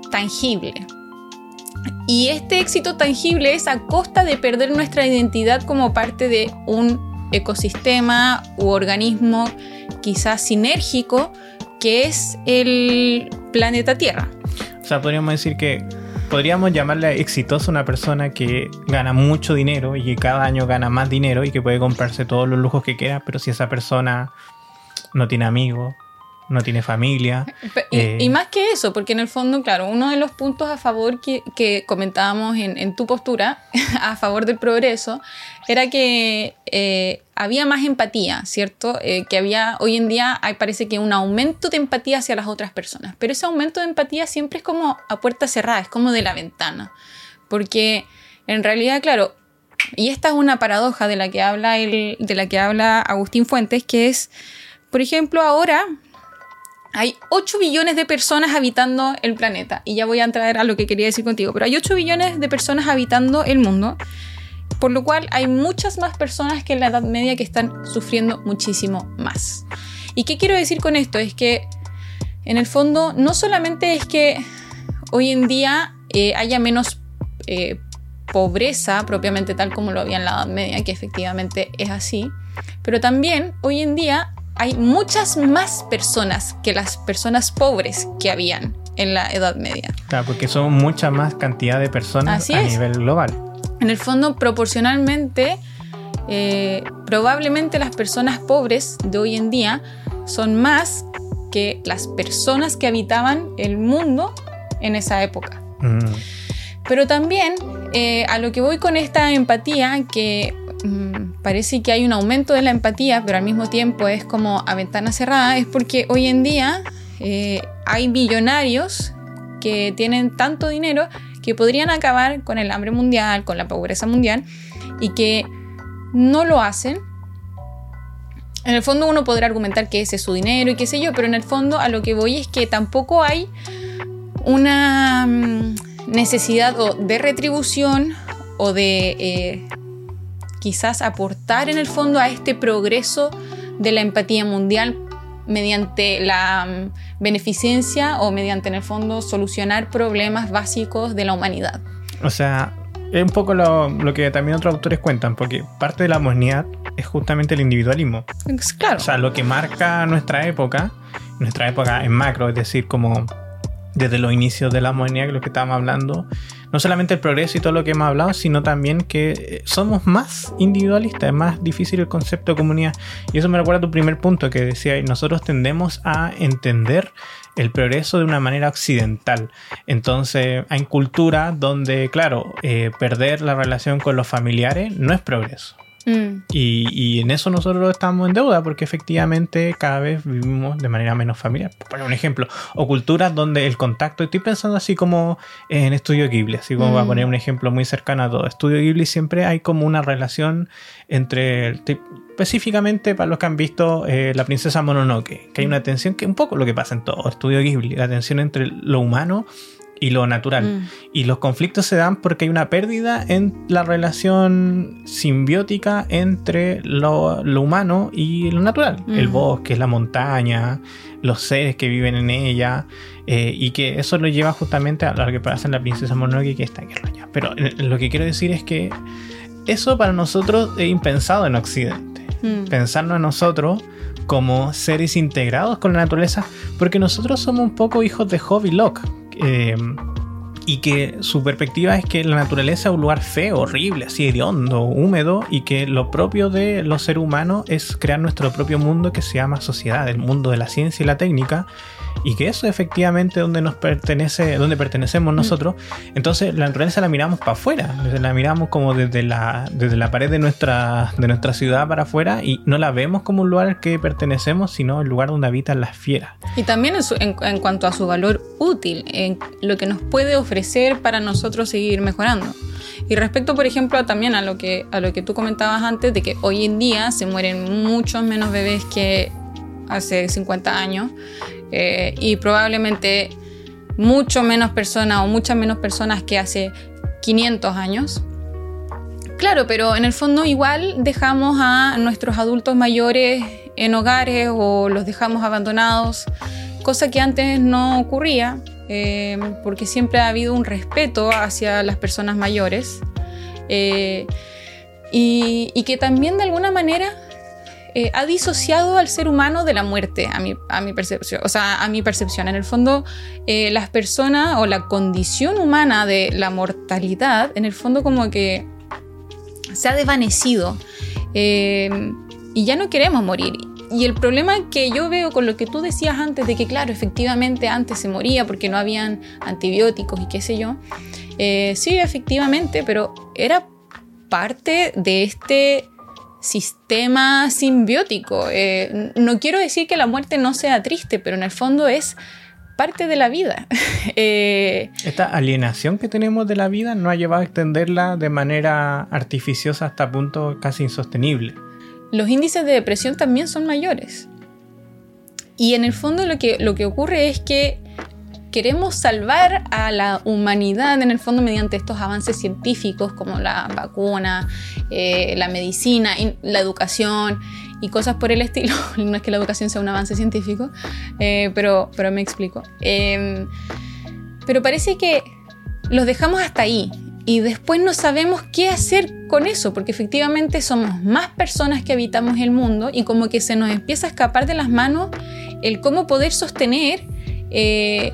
tangible. Y este éxito tangible es a costa de perder nuestra identidad como parte de un ecosistema u organismo quizás sinérgico que es el planeta Tierra. O sea, podríamos decir que podríamos llamarle exitosa una persona que gana mucho dinero y que cada año gana más dinero y que puede comprarse todos los lujos que quiera, pero si esa persona no tiene amigos, no tiene familia. Y, eh, y más que eso, porque en el fondo, claro, uno de los puntos a favor que, que comentábamos en, en tu postura, [LAUGHS] a favor del progreso, era que eh, había más empatía, ¿cierto? Eh, que había, hoy en día hay, parece que un aumento de empatía hacia las otras personas, pero ese aumento de empatía siempre es como a puerta cerrada, es como de la ventana, porque en realidad, claro, y esta es una paradoja de la que habla, el, de la que habla Agustín Fuentes, que es, por ejemplo, ahora hay 8 billones de personas habitando el planeta. Y ya voy a entrar a lo que quería decir contigo. Pero hay 8 billones de personas habitando el mundo. Por lo cual hay muchas más personas que en la Edad Media que están sufriendo muchísimo más. ¿Y qué quiero decir con esto? Es que en el fondo no solamente es que hoy en día eh, haya menos eh, pobreza propiamente tal como lo había en la Edad Media, que efectivamente es así, pero también hoy en día hay muchas más personas que las personas pobres que habían en la Edad Media. Claro, porque son mucha más cantidad de personas Así a es. nivel global. En el fondo, proporcionalmente, eh, probablemente las personas pobres de hoy en día son más que las personas que habitaban el mundo en esa época. Mm. Pero también eh, a lo que voy con esta empatía, que mm, parece que hay un aumento de la empatía, pero al mismo tiempo es como a ventana cerrada, es porque hoy en día eh, hay millonarios que tienen tanto dinero que podrían acabar con el hambre mundial, con la pobreza mundial, y que no lo hacen. En el fondo uno podrá argumentar que ese es su dinero y qué sé yo, pero en el fondo a lo que voy es que tampoco hay una mm, necesidad de retribución o de eh, quizás aportar en el fondo a este progreso de la empatía mundial mediante la mm, beneficencia o mediante en el fondo solucionar problemas básicos de la humanidad. O sea, es un poco lo, lo que también otros autores cuentan, porque parte de la modernidad es justamente el individualismo. Claro. O sea, lo que marca nuestra época, nuestra época en macro, es decir, como desde los inicios de la modernidad, que lo que estábamos hablando, no solamente el progreso y todo lo que hemos hablado, sino también que eh, somos más individualistas, es más difícil el concepto de comunidad. Y eso me recuerda a tu primer punto que decía, nosotros tendemos a entender el progreso de una manera occidental. Entonces, hay culturas donde, claro, eh, perder la relación con los familiares no es progreso. Mm, Y, y en eso nosotros estamos en deuda porque efectivamente cada vez vivimos de manera menos familiar. Por poner un ejemplo, o culturas donde el contacto, estoy pensando así como en Estudio Ghibli, así como Mm. voy a poner un ejemplo muy cercano a todo. Estudio Ghibli siempre hay como una relación entre, te- específicamente para los que han visto eh, La Princesa Mononoke, que hay una tensión que es un poco lo que pasa en todo Estudio Ghibli, la tensión entre lo humano y lo natural. mm. Y los conflictos se dan porque hay una pérdida en la relación simbiótica entre lo, lo humano y lo natural. El Mm. bosque, la montaña, los seres que viven en ella. eh, y que eso lo lleva justamente a lo que pasa en la princesa Mononoke, que está en ya. Pero eh, lo que quiero decir es que eso para nosotros es impensado en Occidente. Mm. Pensarnos a nosotros como seres integrados con la naturaleza, porque nosotros somos un poco hijos de Job y Locke. Eh, y que su perspectiva es que la naturaleza es un lugar feo, horrible, así hediondo, húmedo, y que lo propio de los seres humanos es crear nuestro propio mundo que se llama sociedad, el mundo de la ciencia y la técnica, y que eso efectivamente donde nos pertenece, donde pertenecemos nosotros. Entonces la naturaleza la miramos para afuera, la miramos como desde la, desde la pared de nuestra, de nuestra ciudad para afuera y no la vemos como un lugar al que pertenecemos, sino el lugar donde habitan las fieras. Y también en, su- en- en cuanto a su valor útil, en lo que nos puede ofrecer para nosotros seguir mejorando. Y respecto, por ejemplo, también a lo que, a lo que tú comentabas antes, de que hoy en día se mueren muchos menos bebés que hace 50 años, eh, y probablemente mucho menos personas o muchas menos personas que hace 500 años. Claro, pero en el fondo igual dejamos a nuestros adultos mayores en hogares o los dejamos abandonados, cosa que antes no ocurría, eh, porque siempre ha habido un respeto hacia las personas mayores eh, y, y que también de alguna manera eh, ha disociado al ser humano de la muerte, a mi, a mi percepción. O sea, a mi percepción. En el fondo, eh, las personas o la condición humana de la mortalidad, en el fondo como que se ha desvanecido eh, y ya no queremos morir. y el problema que yo veo con lo que tú decías antes, de que claro, efectivamente antes se moría porque no habían antibióticos y qué sé yo, sí, efectivamente, pero era parte de este sistema simbiótico. Eh, no quiero decir que la muerte no sea triste, pero en el fondo es parte de la vida. [LAUGHS] Eh, Esta alienación que tenemos de la vida nos ha llevado a extenderla de manera artificiosa hasta punto casi insostenible. Los índices de depresión también son mayores. Y en el fondo lo que, lo que ocurre es que queremos salvar a la humanidad en el fondo mediante estos avances científicos como la vacuna, eh, la medicina, la educación y cosas por el estilo. [LAUGHS] No es que la educación sea un avance científico, eh, pero, pero me explico. Em, pero parece que los dejamos hasta ahí y después no sabemos qué hacer con eso, porque efectivamente somos más personas que habitamos el mundo y como que se nos empieza a escapar de las manos el cómo poder sostener eh,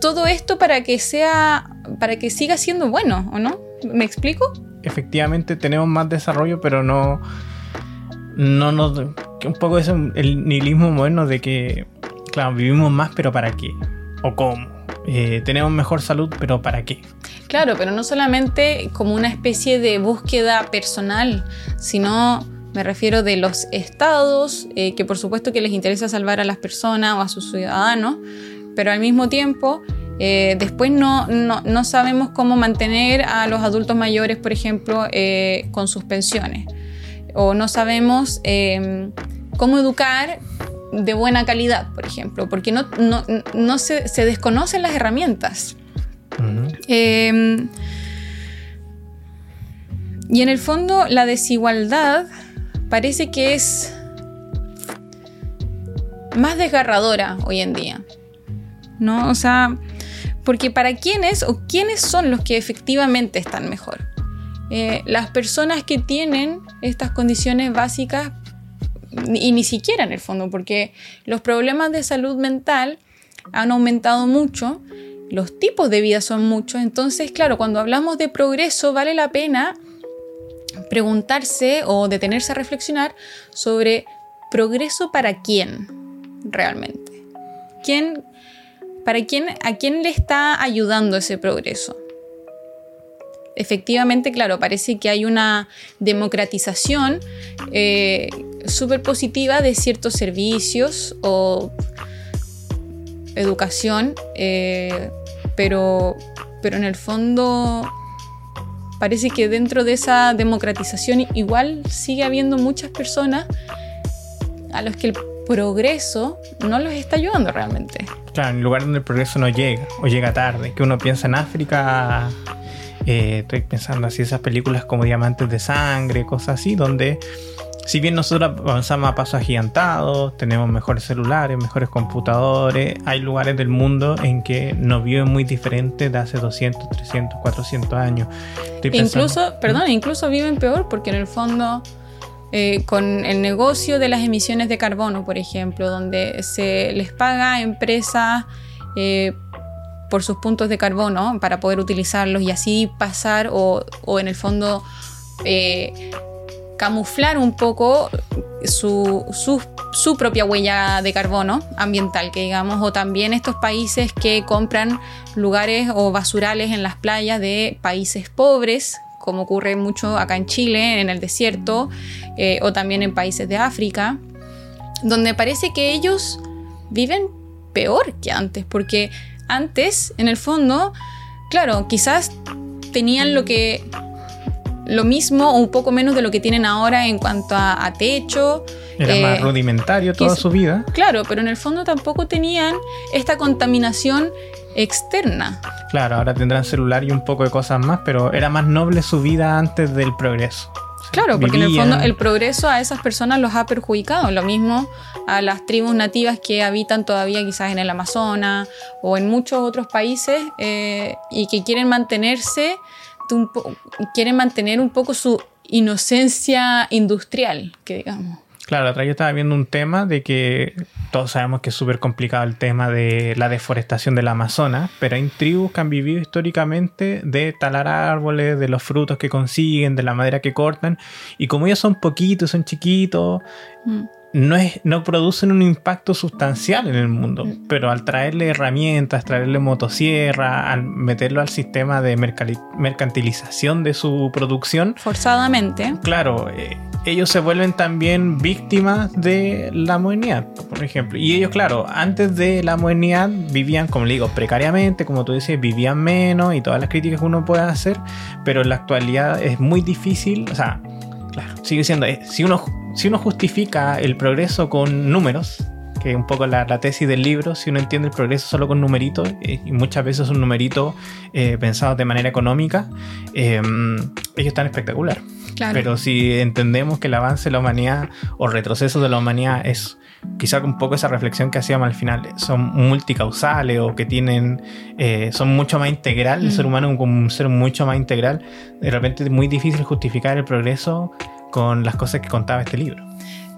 todo esto para que sea, para que siga siendo bueno, ¿o no? ¿Me explico? Efectivamente tenemos más desarrollo, pero no, no nos, un poco eso, el nihilismo moderno de que, claro, vivimos más, pero ¿para qué? ¿O cómo? Eh, tenemos mejor salud, pero ¿para qué? Claro, pero no solamente como una especie de búsqueda personal, sino me refiero de los estados, eh, que por supuesto que les interesa salvar a las personas o a sus ciudadanos, pero al mismo tiempo eh, después no, no, sabemos cómo mantener a los adultos mayores, por ejemplo, eh, con sus pensiones. O no sabemos em, cómo educar de buena calidad, por ejemplo, porque no, no, se, se, desconocen las herramientas. Em, y en el fondo la desigualdad parece que es más desgarradora hoy en día. ¿No? O sea, porque para quiénes o quiénes son los que efectivamente están mejor. Eh, las personas que tienen estas condiciones básicas y ni siquiera en el fondo, porque los problemas de salud mental han aumentado mucho, los tipos de vida son muchos, entonces claro, cuando hablamos de progreso vale la pena preguntarse o detenerse a reflexionar sobre progreso para quién realmente. ¿Quién, ¿Para quién, ¿A quién le está ayudando ese progreso? Efectivamente, claro, parece que hay una democratización eh, súper positiva de ciertos servicios o educación, eh, pero, pero en el fondo parece que dentro de esa democratización igual sigue habiendo muchas personas a los que el progreso no los está ayudando realmente. Claro, en el lugar donde el progreso no llega o llega tarde, que uno piensa en África, eh, estoy pensando así esas películas como Diamantes de Sangre, cosas así, donde si bien nosotros avanzamos a pasos agigantados, tenemos mejores celulares, mejores computadores, hay lugares del mundo en que nos viven muy diferentes de hace 200, 300, 400 años. incluso, perdón, incluso viven peor porque en el fondo eh, con el negocio de las emisiones de carbono, por ejemplo, donde se les paga a empresas eh, por sus puntos de carbono para poder utilizarlos y así pasar o, en el fondo eh, camuflar un poco su, su, propia huella de carbono ambiental, que digamos, o también estos países que compran lugares o basurales en las playas de países pobres como ocurre mucho acá en Chile, en el desierto, eh, o también en países de África, donde parece que ellos viven peor que antes, porque antes, en el fondo, claro, quizás tenían lo que lo mismo o un poco menos de lo que tienen ahora en cuanto a, techo. Era más eh, rudimentario toda su vida. Claro, pero en el fondo tampoco tenían esta contaminación externa. Claro, ahora tendrán celular y un poco de cosas más, pero era más noble su vida antes del progreso. Claro, porque en el fondo el progreso a esas personas los ha perjudicado. Lo mismo a las tribus nativas que habitan todavía quizás en el Amazonas o en muchos otros países eh, y que quieren mantenerse, quieren mantener un poco su inocencia industrial, que digamos. Claro, atrás yo estaba viendo un tema de que todos sabemos que es súper complicado el tema de la deforestación del Amazonas, pero hay tribus que han vivido históricamente de talar árboles, de los frutos que consiguen, de la madera que cortan, y como ellos son poquitos, son chiquitos, mm. No, es, no producen un impacto sustancial en el mundo, Mm. pero al traerle herramientas, traerle motosierra, al meterlo al sistema de mercantilización de su producción, Forzadamente. claro, eh, ellos se vuelven también víctimas de la modernidad, por ejemplo. Y ellos, claro, antes de la modernidad vivían, como le digo, precariamente, como tú dices, vivían menos y todas las críticas que uno puede hacer, pero en la actualidad es muy difícil, o sea, claro, sigue siendo, eh, si uno, si uno justifica el progreso con números, que es un poco la, la tesis del libro, si uno entiende el progreso solo con numeritos, eh, y muchas veces son numeritos eh, pensados de manera económica, eh, ellos están espectacular. Claro. Pero si entendemos que el avance de la humanidad o retroceso de la humanidad es quizá un poco esa reflexión que hacíamos al final, son multicausales o que tienen, eh, son mucho más integral, el Mm. ser humano es un ser mucho más integral, de repente es muy difícil justificar el progreso con las cosas que contaba este libro.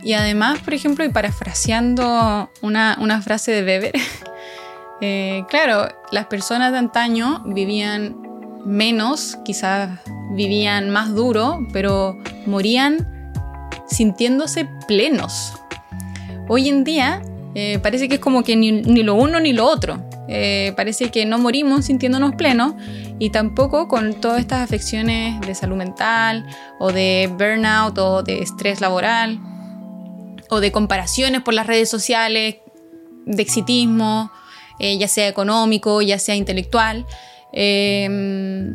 Y además, por ejemplo, y parafraseando una, una frase de Weber, [LAUGHS] eh, claro, las personas de antaño vivían menos, quizás vivían más duro, pero morían sintiéndose plenos. Hoy en día eh, parece que es como que ni, ni lo uno ni lo otro. Eh, parece que no morimos sintiéndonos plenos y tampoco con todas estas afecciones de salud mental o de burnout o de estrés laboral o de comparaciones por las redes sociales, de exitismo, eh, ya sea económico, ya sea intelectual. Eh,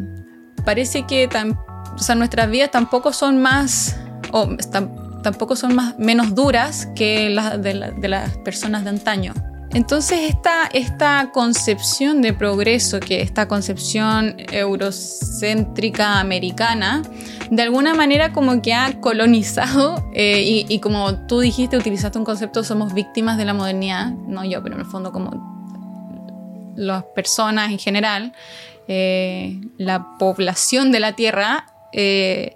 parece que tam- o sea, nuestras vidas tampoco son más, tampoco son más, menos duras que las de, la- de las personas de antaño. Entonces esta, esta concepción de progreso, que esta concepción eurocéntrica americana, de alguna manera como que ha colonizado eh, y, y como tú dijiste, utilizaste un concepto, somos víctimas de la modernidad, no yo, pero en el fondo como las personas en general, eh, la población de la Tierra, eh,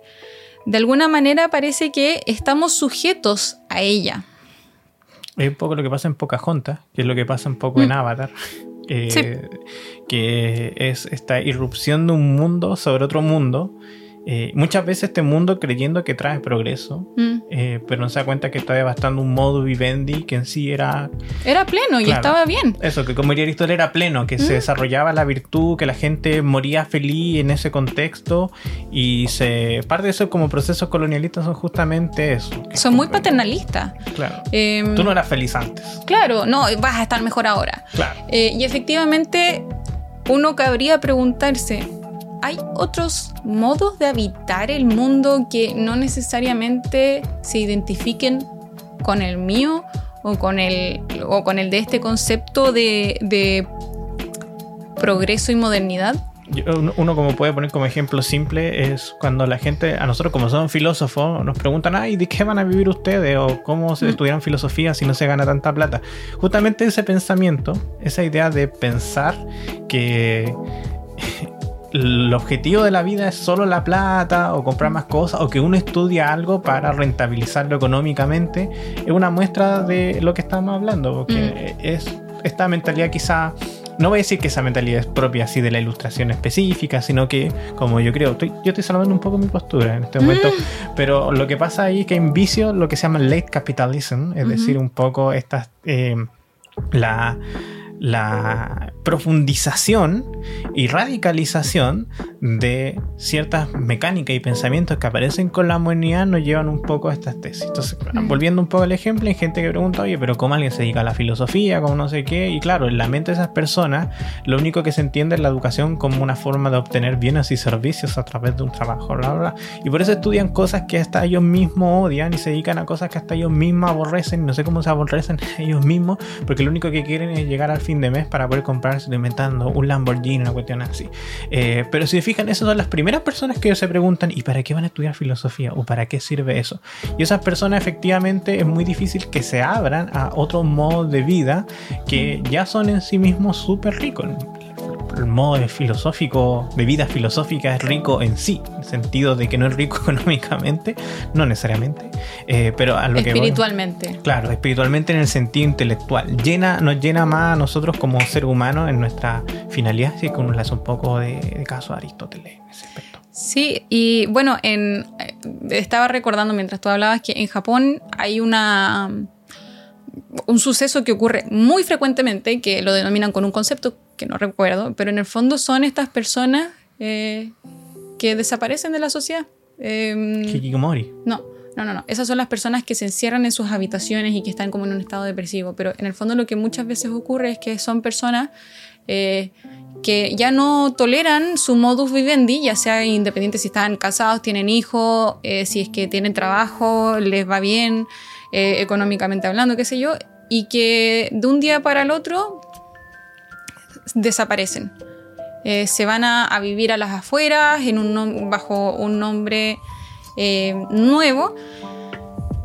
de alguna manera parece que estamos sujetos a ella. Es un poco lo que pasa en Pocahontas, que es lo que pasa un poco en Mm. Avatar. [LAUGHS] eh, Sí. Que es esta irrupción de un mundo sobre otro mundo. Eh, muchas veces este mundo creyendo que trae progreso, Mm. eh, pero no se da cuenta que está devastando un modo vivendi que en sí era Era pleno y estaba bien. eso, que como diría Aristóteles era pleno, que Mm. se desarrollaba la virtud, que la gente moría feliz en ese contexto y se parte de eso como procesos colonialistas son justamente eso. Son muy paternalistas. Claro. Em, Tú no eras feliz antes. Claro, no, vas a estar mejor ahora. Claro. Eh, y efectivamente, uno cabría preguntarse, ¿hay otros modos de habitar el mundo que no necesariamente se identifiquen con el mío o con el, o con el de este concepto de, de progreso y modernidad? Uno como puede poner como ejemplo simple es cuando la gente, a nosotros como son filósofos, nos preguntan, ay, ¿de qué van a vivir ustedes? O cómo se Mm. estudian filosofía si no se gana tanta plata. Justamente ese pensamiento, esa idea de pensar que el objetivo de la vida es solo la plata o comprar más cosas o que uno estudia algo para rentabilizarlo económicamente, es una muestra de lo que estamos hablando, porque es esta mentalidad quizá no voy a decir que esa mentalidad es propia así de la ilustración específica, sino que, como yo creo, estoy- yo estoy salvando un poco mi postura en este momento, pero lo que pasa ahí es que en vicio lo que se llama late capitalism, es decir, un poco estas, eh, la, la profundización y radicalización de ciertas mecánicas y pensamientos que aparecen con la modernidad nos llevan un poco a estas tesis. Entonces, volviendo un poco al ejemplo, hay gente que pregunta, oye, pero ¿cómo alguien se dedica a la filosofía? ¿Cómo no sé qué? Y claro, en la mente de esas personas, lo único que se entiende es la educación como una forma de obtener bienes y servicios a través de un trabajo, bla, bla, bla. Y por eso estudian cosas que hasta ellos mismos odian y se dedican a cosas que hasta ellos mismos aborrecen. No sé cómo se aborrecen [LAUGHS] ellos mismos, porque lo único que quieren es llegar al fin de mes para poder comprarse, inventando, un Lamborghini, una cuestión así. Eh, pero si se fijan, esas son las primeras personas que se preguntan, ¿y para qué van a estudiar filosofía? ¿O para qué sirve eso? Y esas personas efectivamente es muy difícil que se abran a otros modos de vida que ya son en sí mismos súper ricos. El modo de filosófico, de vida filosófica es rico en sí, en el sentido de que no es rico [LAUGHS] económicamente, no necesariamente, eh, pero a lo que voy- Espiritualmente. Claro, espiritualmente en el sentido intelectual. Llena, nos llena más a nosotros como ser humano en nuestra finalidad, si que uno le hace un poco de, de caso a Aristóteles en ese aspecto. Sí, y bueno, en, estaba recordando mientras tú hablabas que en Japón hay una un suceso que ocurre muy frecuentemente, que lo denominan con un concepto que no recuerdo, pero en el fondo son estas personas eh, que desaparecen de la sociedad. Eh, Hikikomori. No, no, no, no. Esas son las personas que se encierran en sus habitaciones y que están como en un estado depresivo. Pero en el fondo lo que muchas veces ocurre es que son personas eh, que ya no toleran su modus vivendi, ya sea independiente si están casados, tienen hijos, eh, si es que tienen trabajo, les va bien, eh, económicamente hablando, qué sé yo, y que de un día para el otro desaparecen. se van a, vivir a las afueras en un, bajo un nombre nuevo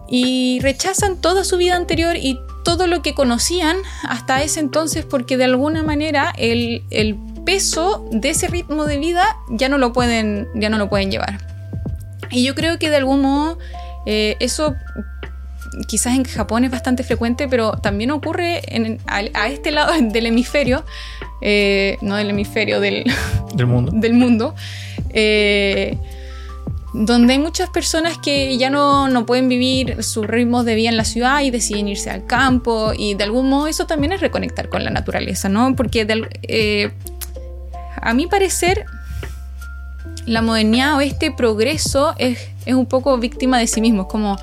y rechazan toda su vida anterior y todo lo que conocían hasta ese entonces porque de alguna manera el, el, peso de ese ritmo de vida ya no lo pueden, ya no lo pueden llevar. Y yo creo que de algún modo eh, eso quizás en Japón es bastante frecuente, pero también ocurre en, a, a, este lado [LAUGHS] del hemisferio, eh, no del hemisferio, del, [LAUGHS] del mundo. Del mundo eh, donde hay muchas personas que ya no, no, pueden vivir sus ritmos de vida en la ciudad y deciden irse al campo y de algún modo eso también es reconectar con la naturaleza, ¿no? Porque de, eh, a mi parecer la modernidad o este progreso es, es, un poco víctima de sí mismo, es como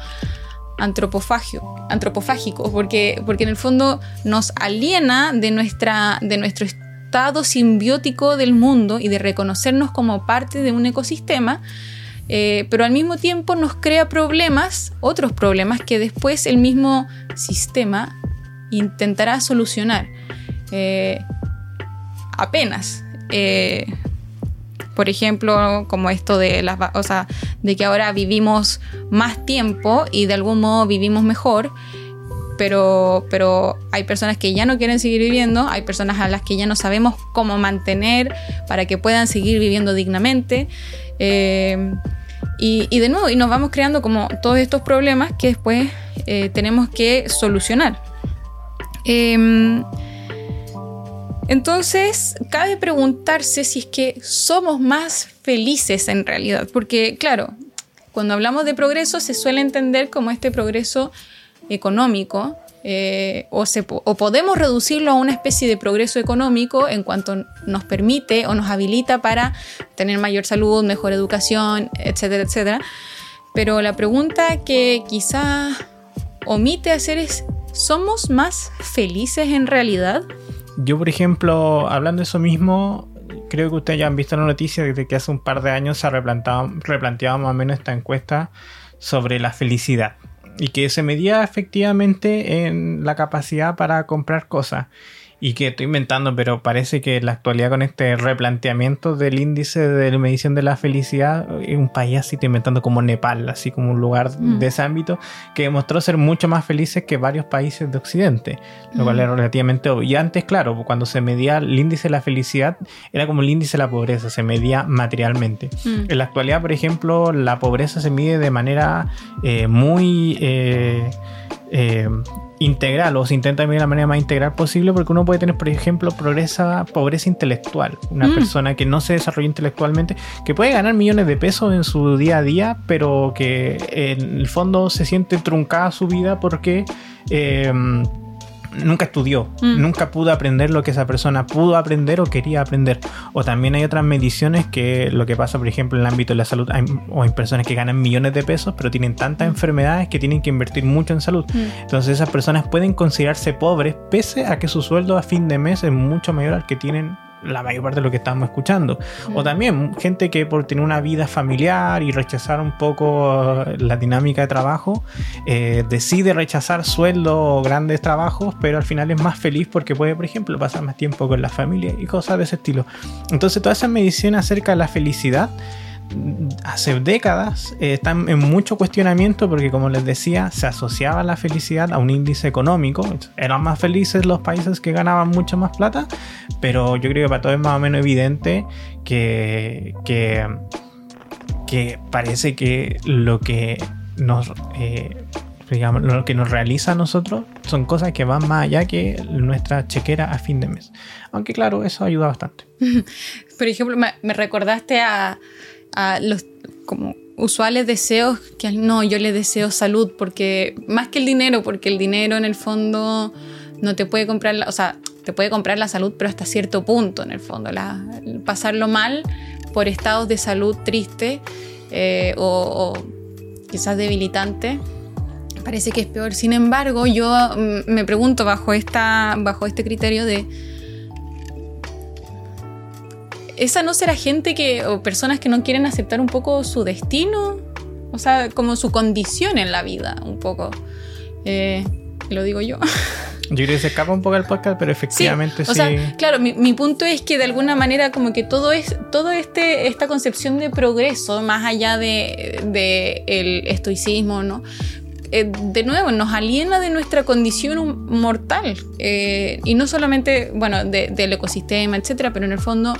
antropofagio, antropofágico, porque, porque en el fondo nos aliena de, nuestra, de nuestro estado simbiótico del mundo y de reconocernos como parte de un ecosistema eh, pero al mismo tiempo nos crea problemas, otros problemas que después el mismo sistema intentará solucionar. Eh, apenas. Eh, por ejemplo, como esto de las, o sea, de que ahora vivimos más tiempo y de algún modo vivimos mejor, pero, pero hay personas que ya no quieren seguir viviendo, hay personas a las que ya no sabemos cómo mantener para que puedan seguir viviendo dignamente. Eh, y, de nuevo, y nos vamos creando como todos estos problemas que después eh, tenemos que solucionar. Eh, entonces, cabe preguntarse si es que somos más felices en realidad, porque claro, cuando hablamos de progreso se suele entender como este progreso económico, eh, o, o, podemos reducirlo a una especie de progreso económico en cuanto nos permite o nos habilita para tener mayor salud, mejor educación, etcétera, etcétera. Pero la pregunta que quizá omite hacer es, ¿somos más felices en realidad? Yo, por ejemplo, hablando de eso mismo, creo que ustedes ya han visto la noticia de que hace un par de años se ha replanteado, replanteado más o menos esta encuesta sobre la felicidad y que se medía efectivamente en la capacidad para comprar cosas y que estoy inventando, pero parece que en la actualidad con este replanteamiento del índice de medición de la felicidad, es un país así, estoy inventando como Nepal, así como un lugar mm. de ese ámbito, que demostró ser mucho más felices que varios países de Occidente, lo cual mm. es relativamente obvio. Y antes, claro, cuando se medía el índice de la felicidad, era como el índice de la pobreza, se medía materialmente. Mm. En la actualidad, por ejemplo, la pobreza se mide de manera eh, muy... Eh, eh, integral o se intenta vivir de la manera más integral posible porque uno puede tener, por ejemplo, progresa, pobreza intelectual. Una mm. persona que no se desarrolla intelectualmente, que puede ganar millones de pesos en su día a día, pero que en el fondo se siente truncada su vida porque... Eh, nunca estudió, mm. nunca pudo aprender lo que esa persona pudo aprender o quería aprender. O también hay otras mediciones que lo que pasa, por ejemplo, en el ámbito de la salud, hay, o hay personas que ganan millones de pesos, pero tienen tantas enfermedades que tienen que invertir mucho en salud. Mm. Entonces esas personas pueden considerarse pobres pese a que su sueldo a fin de mes es mucho mayor al que tienen la mayor parte de lo que estamos escuchando. O también gente que por tener una vida familiar y rechazar un poco la dinámica de trabajo, eh, decide rechazar sueldo o grandes trabajos, pero al final es más feliz porque puede, por ejemplo, pasar más tiempo con la familia y cosas de ese estilo. Entonces, toda esa medición acerca de la felicidad hace décadas eh, están en mucho cuestionamiento porque como les decía se asociaba la felicidad a un índice económico eran más felices los países que ganaban mucho más plata pero yo creo que para todos es más o menos evidente que que, que parece que lo que nos eh, digamos, lo que nos realiza a nosotros son cosas que van más allá que nuestra chequera a fin de mes. Aunque claro, eso ayuda bastante. [LAUGHS] Por ejemplo, me, me recordaste a, a los como usuales deseos que no, yo le deseo salud porque más que el dinero, porque el dinero en el fondo no te puede comprar, la, o sea, te puede comprar la salud, pero hasta cierto punto en el fondo, la, pasarlo mal por estados de salud triste eh, o, o quizás debilitante parece que es peor. Sin embargo, yo mm, me pregunto bajo, esta, bajo este criterio de esa no será gente que, o personas que no quieren aceptar un poco su destino, o sea, como su condición en la vida, un poco. Eh, lo digo yo. Yo creo que se escapa un poco el podcast, pero efectivamente sí. O sea, claro, mi, punto es que de alguna manera como que todo es, todo este, esta concepción de progreso, más allá de, de el estoicismo, ¿no? Eh, de nuevo, nos aliena de nuestra condición mortal. Eh, y no solamente, bueno, del ecosistema, etcétera, pero en el fondo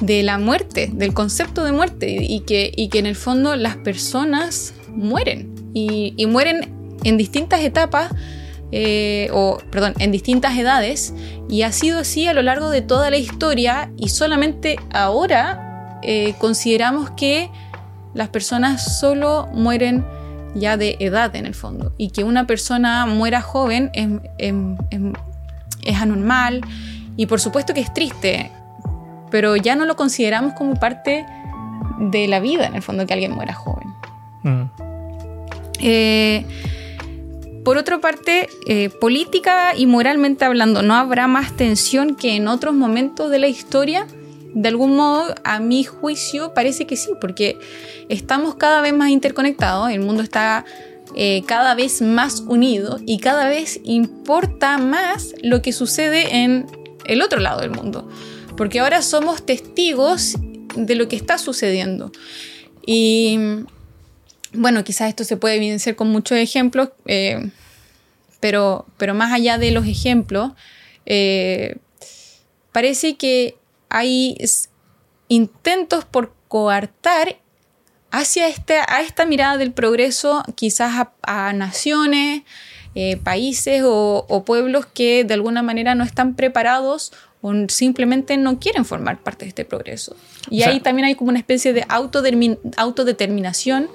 de la muerte, del concepto de muerte y que, y que en el fondo las personas mueren y, mueren en distintas etapas eh, o perdón, en distintas edades y ha sido así a lo largo de toda la historia y solamente ahora eh, consideramos que las personas solo mueren ya de edad en el fondo y que una persona muera joven es anormal y por supuesto que es triste pero ya no lo consideramos como parte de la vida, en el fondo, que alguien muera joven. Mm. Eh, por otra parte, eh, política y moralmente hablando, ¿no habrá más tensión que en otros momentos de la historia? De algún modo, a mi juicio, parece que sí, porque estamos cada vez más interconectados, el mundo está eh, cada vez más unido y cada vez importa más lo que sucede en el otro lado del mundo porque ahora somos testigos de lo que está sucediendo. Y bueno, quizás esto se puede evidenciar con muchos ejemplos, eh, pero, pero más allá de los ejemplos, eh, parece que hay intentos por coartar hacia este, a esta mirada del progreso quizás a, naciones, eh, países o, o, pueblos que de alguna manera no están preparados o simplemente no quieren formar parte de este progreso. Y ahí también hay como una especie de autodeterminación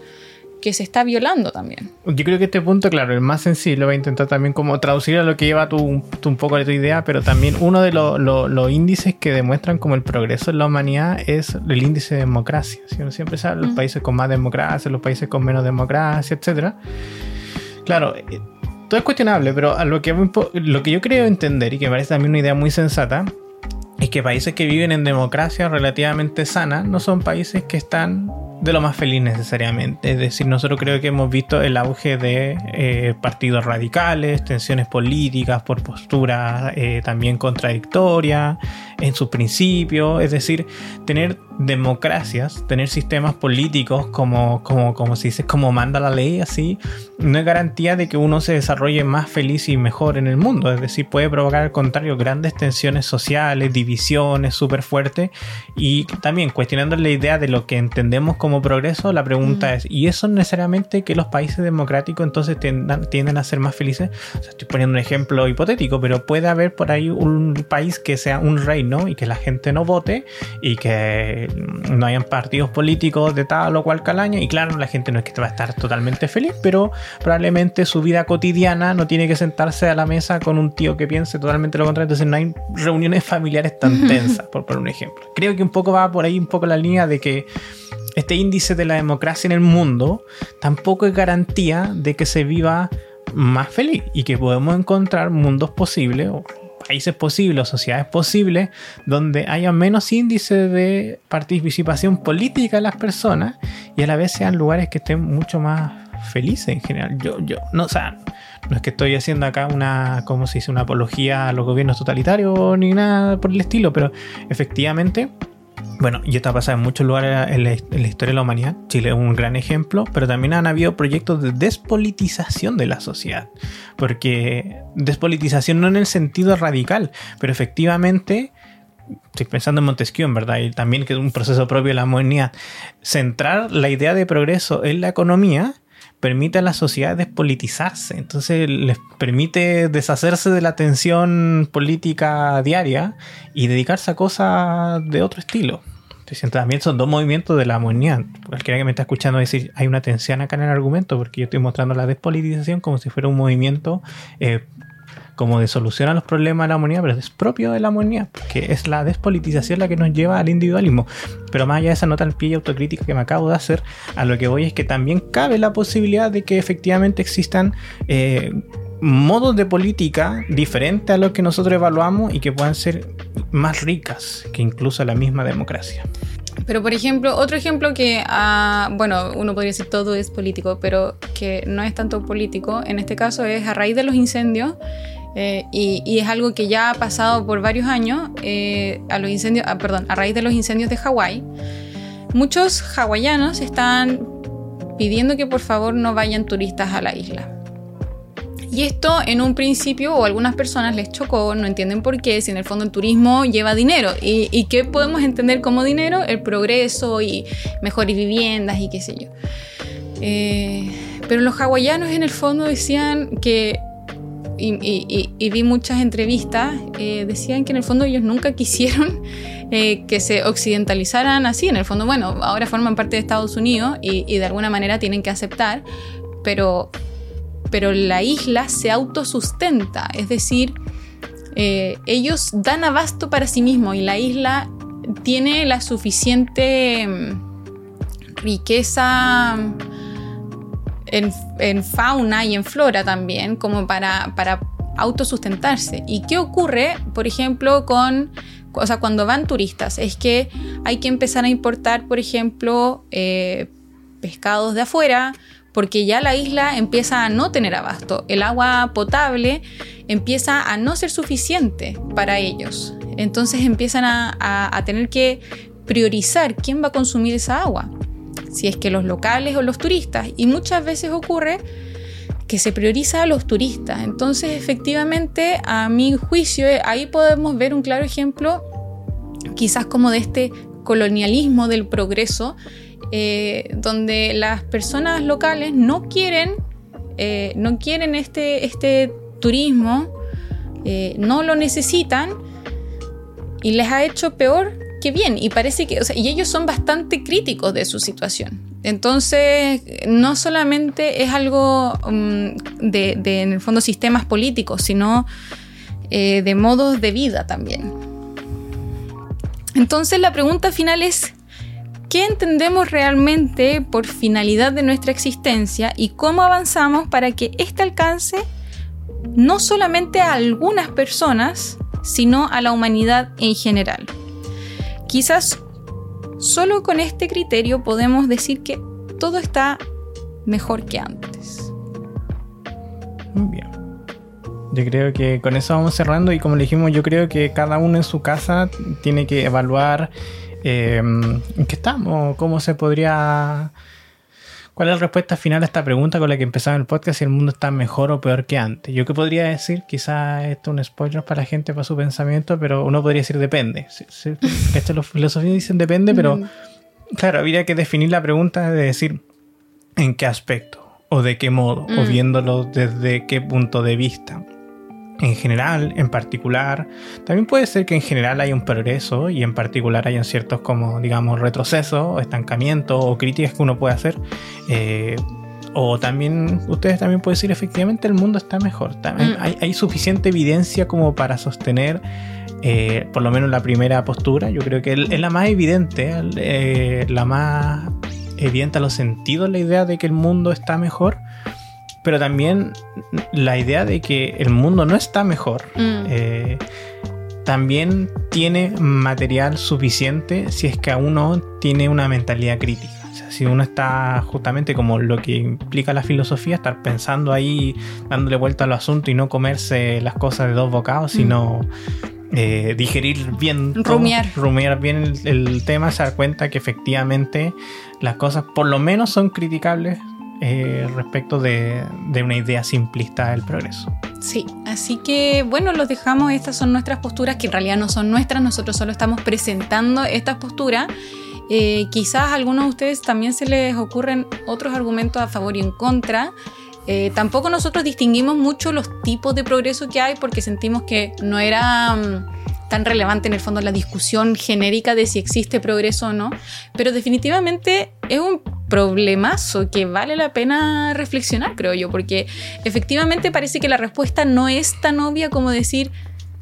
que se está violando también. Yo creo que este punto, claro, el más sensible, voy a intentar también como traducir a lo que lleva tu, un poco de tu idea, pero también uno de los índices que demuestran como el progreso en la humanidad es el índice de democracia. Si uno siempre sabe, los países con más democracia, los países con menos democracia, etc. Claro, eh, todo es cuestionable, pero a lo que, lo que yo creo entender y que me parece también una idea muy sensata es que países que viven en democracia relativamente sana no son países que están de lo más feliz necesariamente. Es decir, nosotros creo que hemos visto el auge de eh, partidos radicales, tensiones políticas por posturas eh, también contradictorias en sus principios. Es decir, tener democracias, tener sistemas políticos como, como, como se dice, como manda la ley, así, no es garantía de que uno se desarrolle más feliz y mejor en el mundo. Es decir, puede provocar al contrario grandes tensiones sociales, divisiones súper fuertes y también cuestionando la idea de lo que entendemos como progreso, la pregunta es, ¿y eso necesariamente que los países democráticos entonces tienden, a ser más felices? estoy poniendo un ejemplo hipotético, pero puede haber por ahí un país que sea un reino y que la gente no vote y que no hayan partidos políticos de tal o cual calaña. Y claro, la gente no es que va a estar totalmente feliz, pero probablemente su vida cotidiana no tiene que sentarse a la mesa con un tío que piense totalmente lo contrario. Entonces no hay reuniones [LAUGHS] familiares tan tensas, por poner un ejemplo. Creo que un poco va por ahí un poco la línea de que este índice de la democracia en el mundo tampoco es garantía de que se viva más feliz y que podemos encontrar mundos posibles o países posibles o sociedades posibles donde haya menos índice de participación política de las personas y a la vez sean lugares que estén mucho más felices en general. Yo, yo, no, o sea, no es que estoy haciendo acá una, como se dice, una apología a los gobiernos totalitarios ni nada por el estilo, pero efectivamente bueno, y esto ha pasado en muchos lugares en la, historia de la humanidad. Chile es un gran ejemplo, pero también han habido proyectos de despolitización de la sociedad. Porque despolitización no en el sentido radical, pero efectivamente estoy pensando en Montesquieu, en verdad, y también que es un proceso propio de la humanidad, centrar la idea de progreso en la economía permite a la sociedad despolitizarse, entonces les permite deshacerse de la tensión política diaria y dedicarse a cosas de otro estilo. También son dos movimientos de la humanidad. Cualquiera que me está escuchando decir, hay una tensión acá en el argumento, porque yo estoy mostrando la despolitización como si fuera un movimiento eh, como de solución a los problemas de la humanidad, pero es propio de la humanidad, porque es la despolitización la que nos lleva al individualismo. Pero más allá de esa nota al pie y autocrítica que me acabo de hacer, a lo que voy es que también cabe la posibilidad de que efectivamente existan eh, modos de política diferentes a los que nosotros evaluamos y que puedan ser más ricas que incluso la misma democracia. Pero, por ejemplo, otro ejemplo que, ah, bueno, uno podría decir todo es político, pero que no es tanto político, en este caso es a raíz de los incendios, eh, y, es algo que ya ha pasado por varios años, eh, a los incendios, ah, perdón, a raíz de los incendios de Hawái, muchos hawaianos están pidiendo que por favor no vayan turistas a la isla. Y esto en un principio o algunas personas les chocó, no entienden por qué, si en el fondo el turismo lleva dinero. ¿Y, qué podemos entender como dinero? El progreso y mejores viviendas y qué sé yo. Eh, pero los hawaianos en el fondo decían que, y, vi muchas entrevistas, eh, decían que en el fondo ellos nunca [LAUGHS] quisieron eh, que se occidentalizaran así. En el fondo, bueno, ahora forman parte de Estados Unidos y de alguna manera tienen que aceptar, pero pero la isla se autosustenta, es decir, eh, ellos dan abasto para sí mismos y la isla tiene la suficiente mm, riqueza en, fauna y en flora también como para, para autosustentarse. ¿Y qué ocurre, por ejemplo, con o sea, cuando van turistas, es que hay que empezar a importar, por ejemplo, eh, pescados de afuera porque ya la isla empieza a no tener abasto. El agua potable empieza a no ser suficiente para ellos. Entonces empiezan a, tener que priorizar quién va a consumir esa agua. Si es que los locales o los turistas. Y muchas veces ocurre que se prioriza a los turistas. Entonces, efectivamente, a mi juicio, ahí podemos ver un claro ejemplo, quizás como de este colonialismo del progreso eh, donde las personas locales no quieren, eh, no quieren este, este turismo, eh, no lo necesitan y les ha hecho peor que bien. Y parece que, y ellos son bastante críticos de su situación. Entonces, no solamente es algo mm, de, de, en el fondo, sistemas políticos, sino de modos de vida también. Entonces, la pregunta final es, qué entendemos realmente por finalidad de nuestra existencia y cómo avanzamos para que éste alcance no solamente a algunas personas, sino a la humanidad en general. Quizás solo con este criterio podemos decir que todo está mejor que antes. Muy bien. Yo creo que con eso vamos cerrando y como le dijimos, yo creo que cada uno en su casa tiene que evaluar Em, ¿En qué estamos? ¿Cómo se podría... ¿Cuál es la respuesta final a esta pregunta con la que empezaba el podcast? Si el mundo está mejor o peor que antes. Yo qué podría decir, quizás esto es un spoiler para la gente, para su pensamiento, pero uno podría decir depende. Los filosofías dicen depende, pero mm. claro, habría que definir la pregunta de decir en qué aspecto, o de qué modo, o mm. viéndolo desde qué punto de vista en general, en particular. También puede ser que en general haya un progreso y en particular hayan ciertos como, digamos, retrocesos o estancamiento o críticas que uno puede hacer. Eh, o también, ustedes también pueden decir, efectivamente el mundo está mejor. También mm. hay, suficiente evidencia como para sostener eh, por lo menos la primera postura. Yo creo que es la más evidente, eh, la más evidente a los sentidos la idea de que el mundo está mejor pero también la idea de que el mundo no está mejor. Mm. Eh, también tiene material suficiente si es que uno tiene una mentalidad crítica. O sea, si uno está justamente como lo que implica la filosofía, estar pensando ahí, dándole vuelta al asunto y no comerse las cosas de dos bocados, sino mm. eh, digerir bien, rumiar, rumiar bien el, el, tema, se dar cuenta que efectivamente las cosas por lo menos son criticables eh, respecto de, una idea simplista del progreso. Sí, así que bueno, los dejamos, estas son nuestras posturas, que en realidad no son nuestras, nosotros solo estamos presentando estas posturas. Eh, quizás a algunos de ustedes también se les ocurren otros argumentos a favor y en contra. Eh, tampoco nosotros distinguimos mucho los tipos de progreso que hay porque sentimos que no era... Mm, tan relevante en el fondo la discusión genérica de si existe progreso o no, pero definitivamente es un problemazo que vale la pena reflexionar, creo yo, porque efectivamente parece que la respuesta no es tan obvia como decir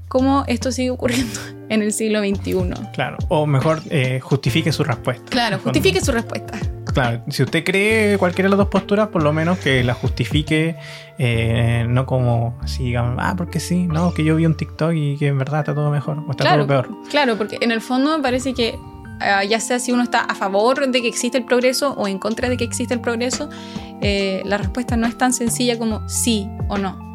cómo esto sigue ocurriendo [LAUGHS] en el siglo XXI. Claro, o mejor eh, justifique su respuesta. Claro, justifique su respuesta. Claro, si usted cree cualquiera de las dos posturas, por lo menos que la justifique, eh, no como así, digamos, ah, porque sí, no, que yo vi un TikTok y que en verdad está todo mejor, o está claro, todo peor. Claro, porque en el fondo me parece que uh, ya sea si uno está a favor de que existe el progreso o en contra de que existe el progreso, eh, la respuesta no es tan sencilla como sí o no.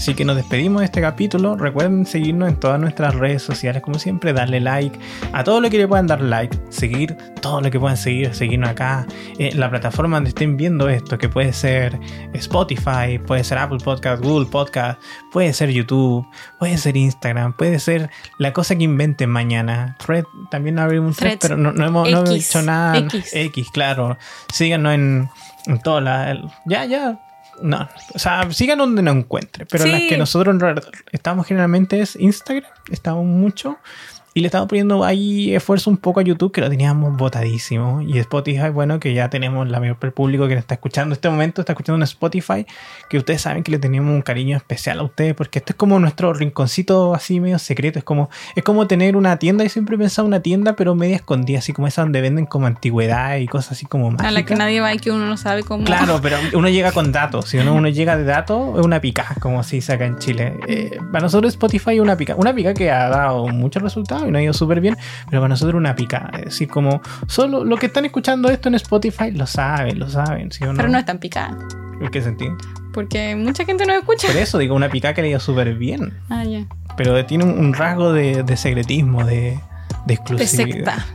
Así que nos despedimos de este capítulo. Recuerden seguirnos en todas nuestras redes sociales, como siempre, darle like a todo lo que le puedan dar like, seguir todo lo que puedan seguir, seguirnos acá en la plataforma donde estén viendo esto, que puede ser Spotify, puede ser Apple Podcast, Google Podcast, puede ser YouTube, puede ser Instagram, puede ser la cosa que inventen mañana. Thread, también abrimos un thread, pero no, no hemos, no hemos dicho nada. X. X, claro. Síganos en, en todas las. Ya, ya no, o sea, sigan donde nos encuentre, pero Sí. las que nosotros estamos generalmente es Instagram, estamos mucho y le estamos poniendo ahí esfuerzo un poco a YouTube que lo teníamos botadísimo y Spotify, bueno, que ya tenemos la mayor parte del público que nos está escuchando en este momento, está escuchando en Spotify, que ustedes saben que le tenemos un cariño especial a ustedes porque esto es como nuestro rinconcito así medio secreto, es como es como tener una tienda, y siempre he pensado una tienda pero media escondida, así como esa donde venden como antigüedad y cosas así como A la que mágicas. nadie va y que uno no sabe cómo. Claro, [LAUGHS] pero uno llega con datos. Si uno, uno llega de datos, es una pica, como se dice acá en Chile. Eh, para nosotros Spotify es una pica. Una pica que ha dado muchos resultados y nos ha ido súper bien, pero para nosotros una pica. Es decir, como solo los que están escuchando esto en Spotify lo saben, lo saben. ¿sí o no? Pero no es tan picada. ¿En qué sentido? Porque mucha gente no escucha. Por eso digo, una pica que le ha ido súper bien. Ah, ya. Pero tiene un, rasgo de, de secretismo, de, de De exclusividad. secta.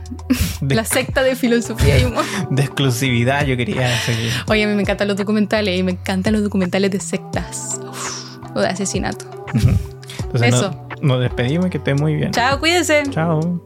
[LAUGHS] De, La secta de filosofía y humor. [LAUGHS] de exclusividad, yo quería seguir. Oye, a mí me encantan los documentales y me encantan los documentales de sectas. Uf, o de asesinato. Entonces, Eso. Nos despedimos y que esté muy bien. Chao, cuídense. Chao.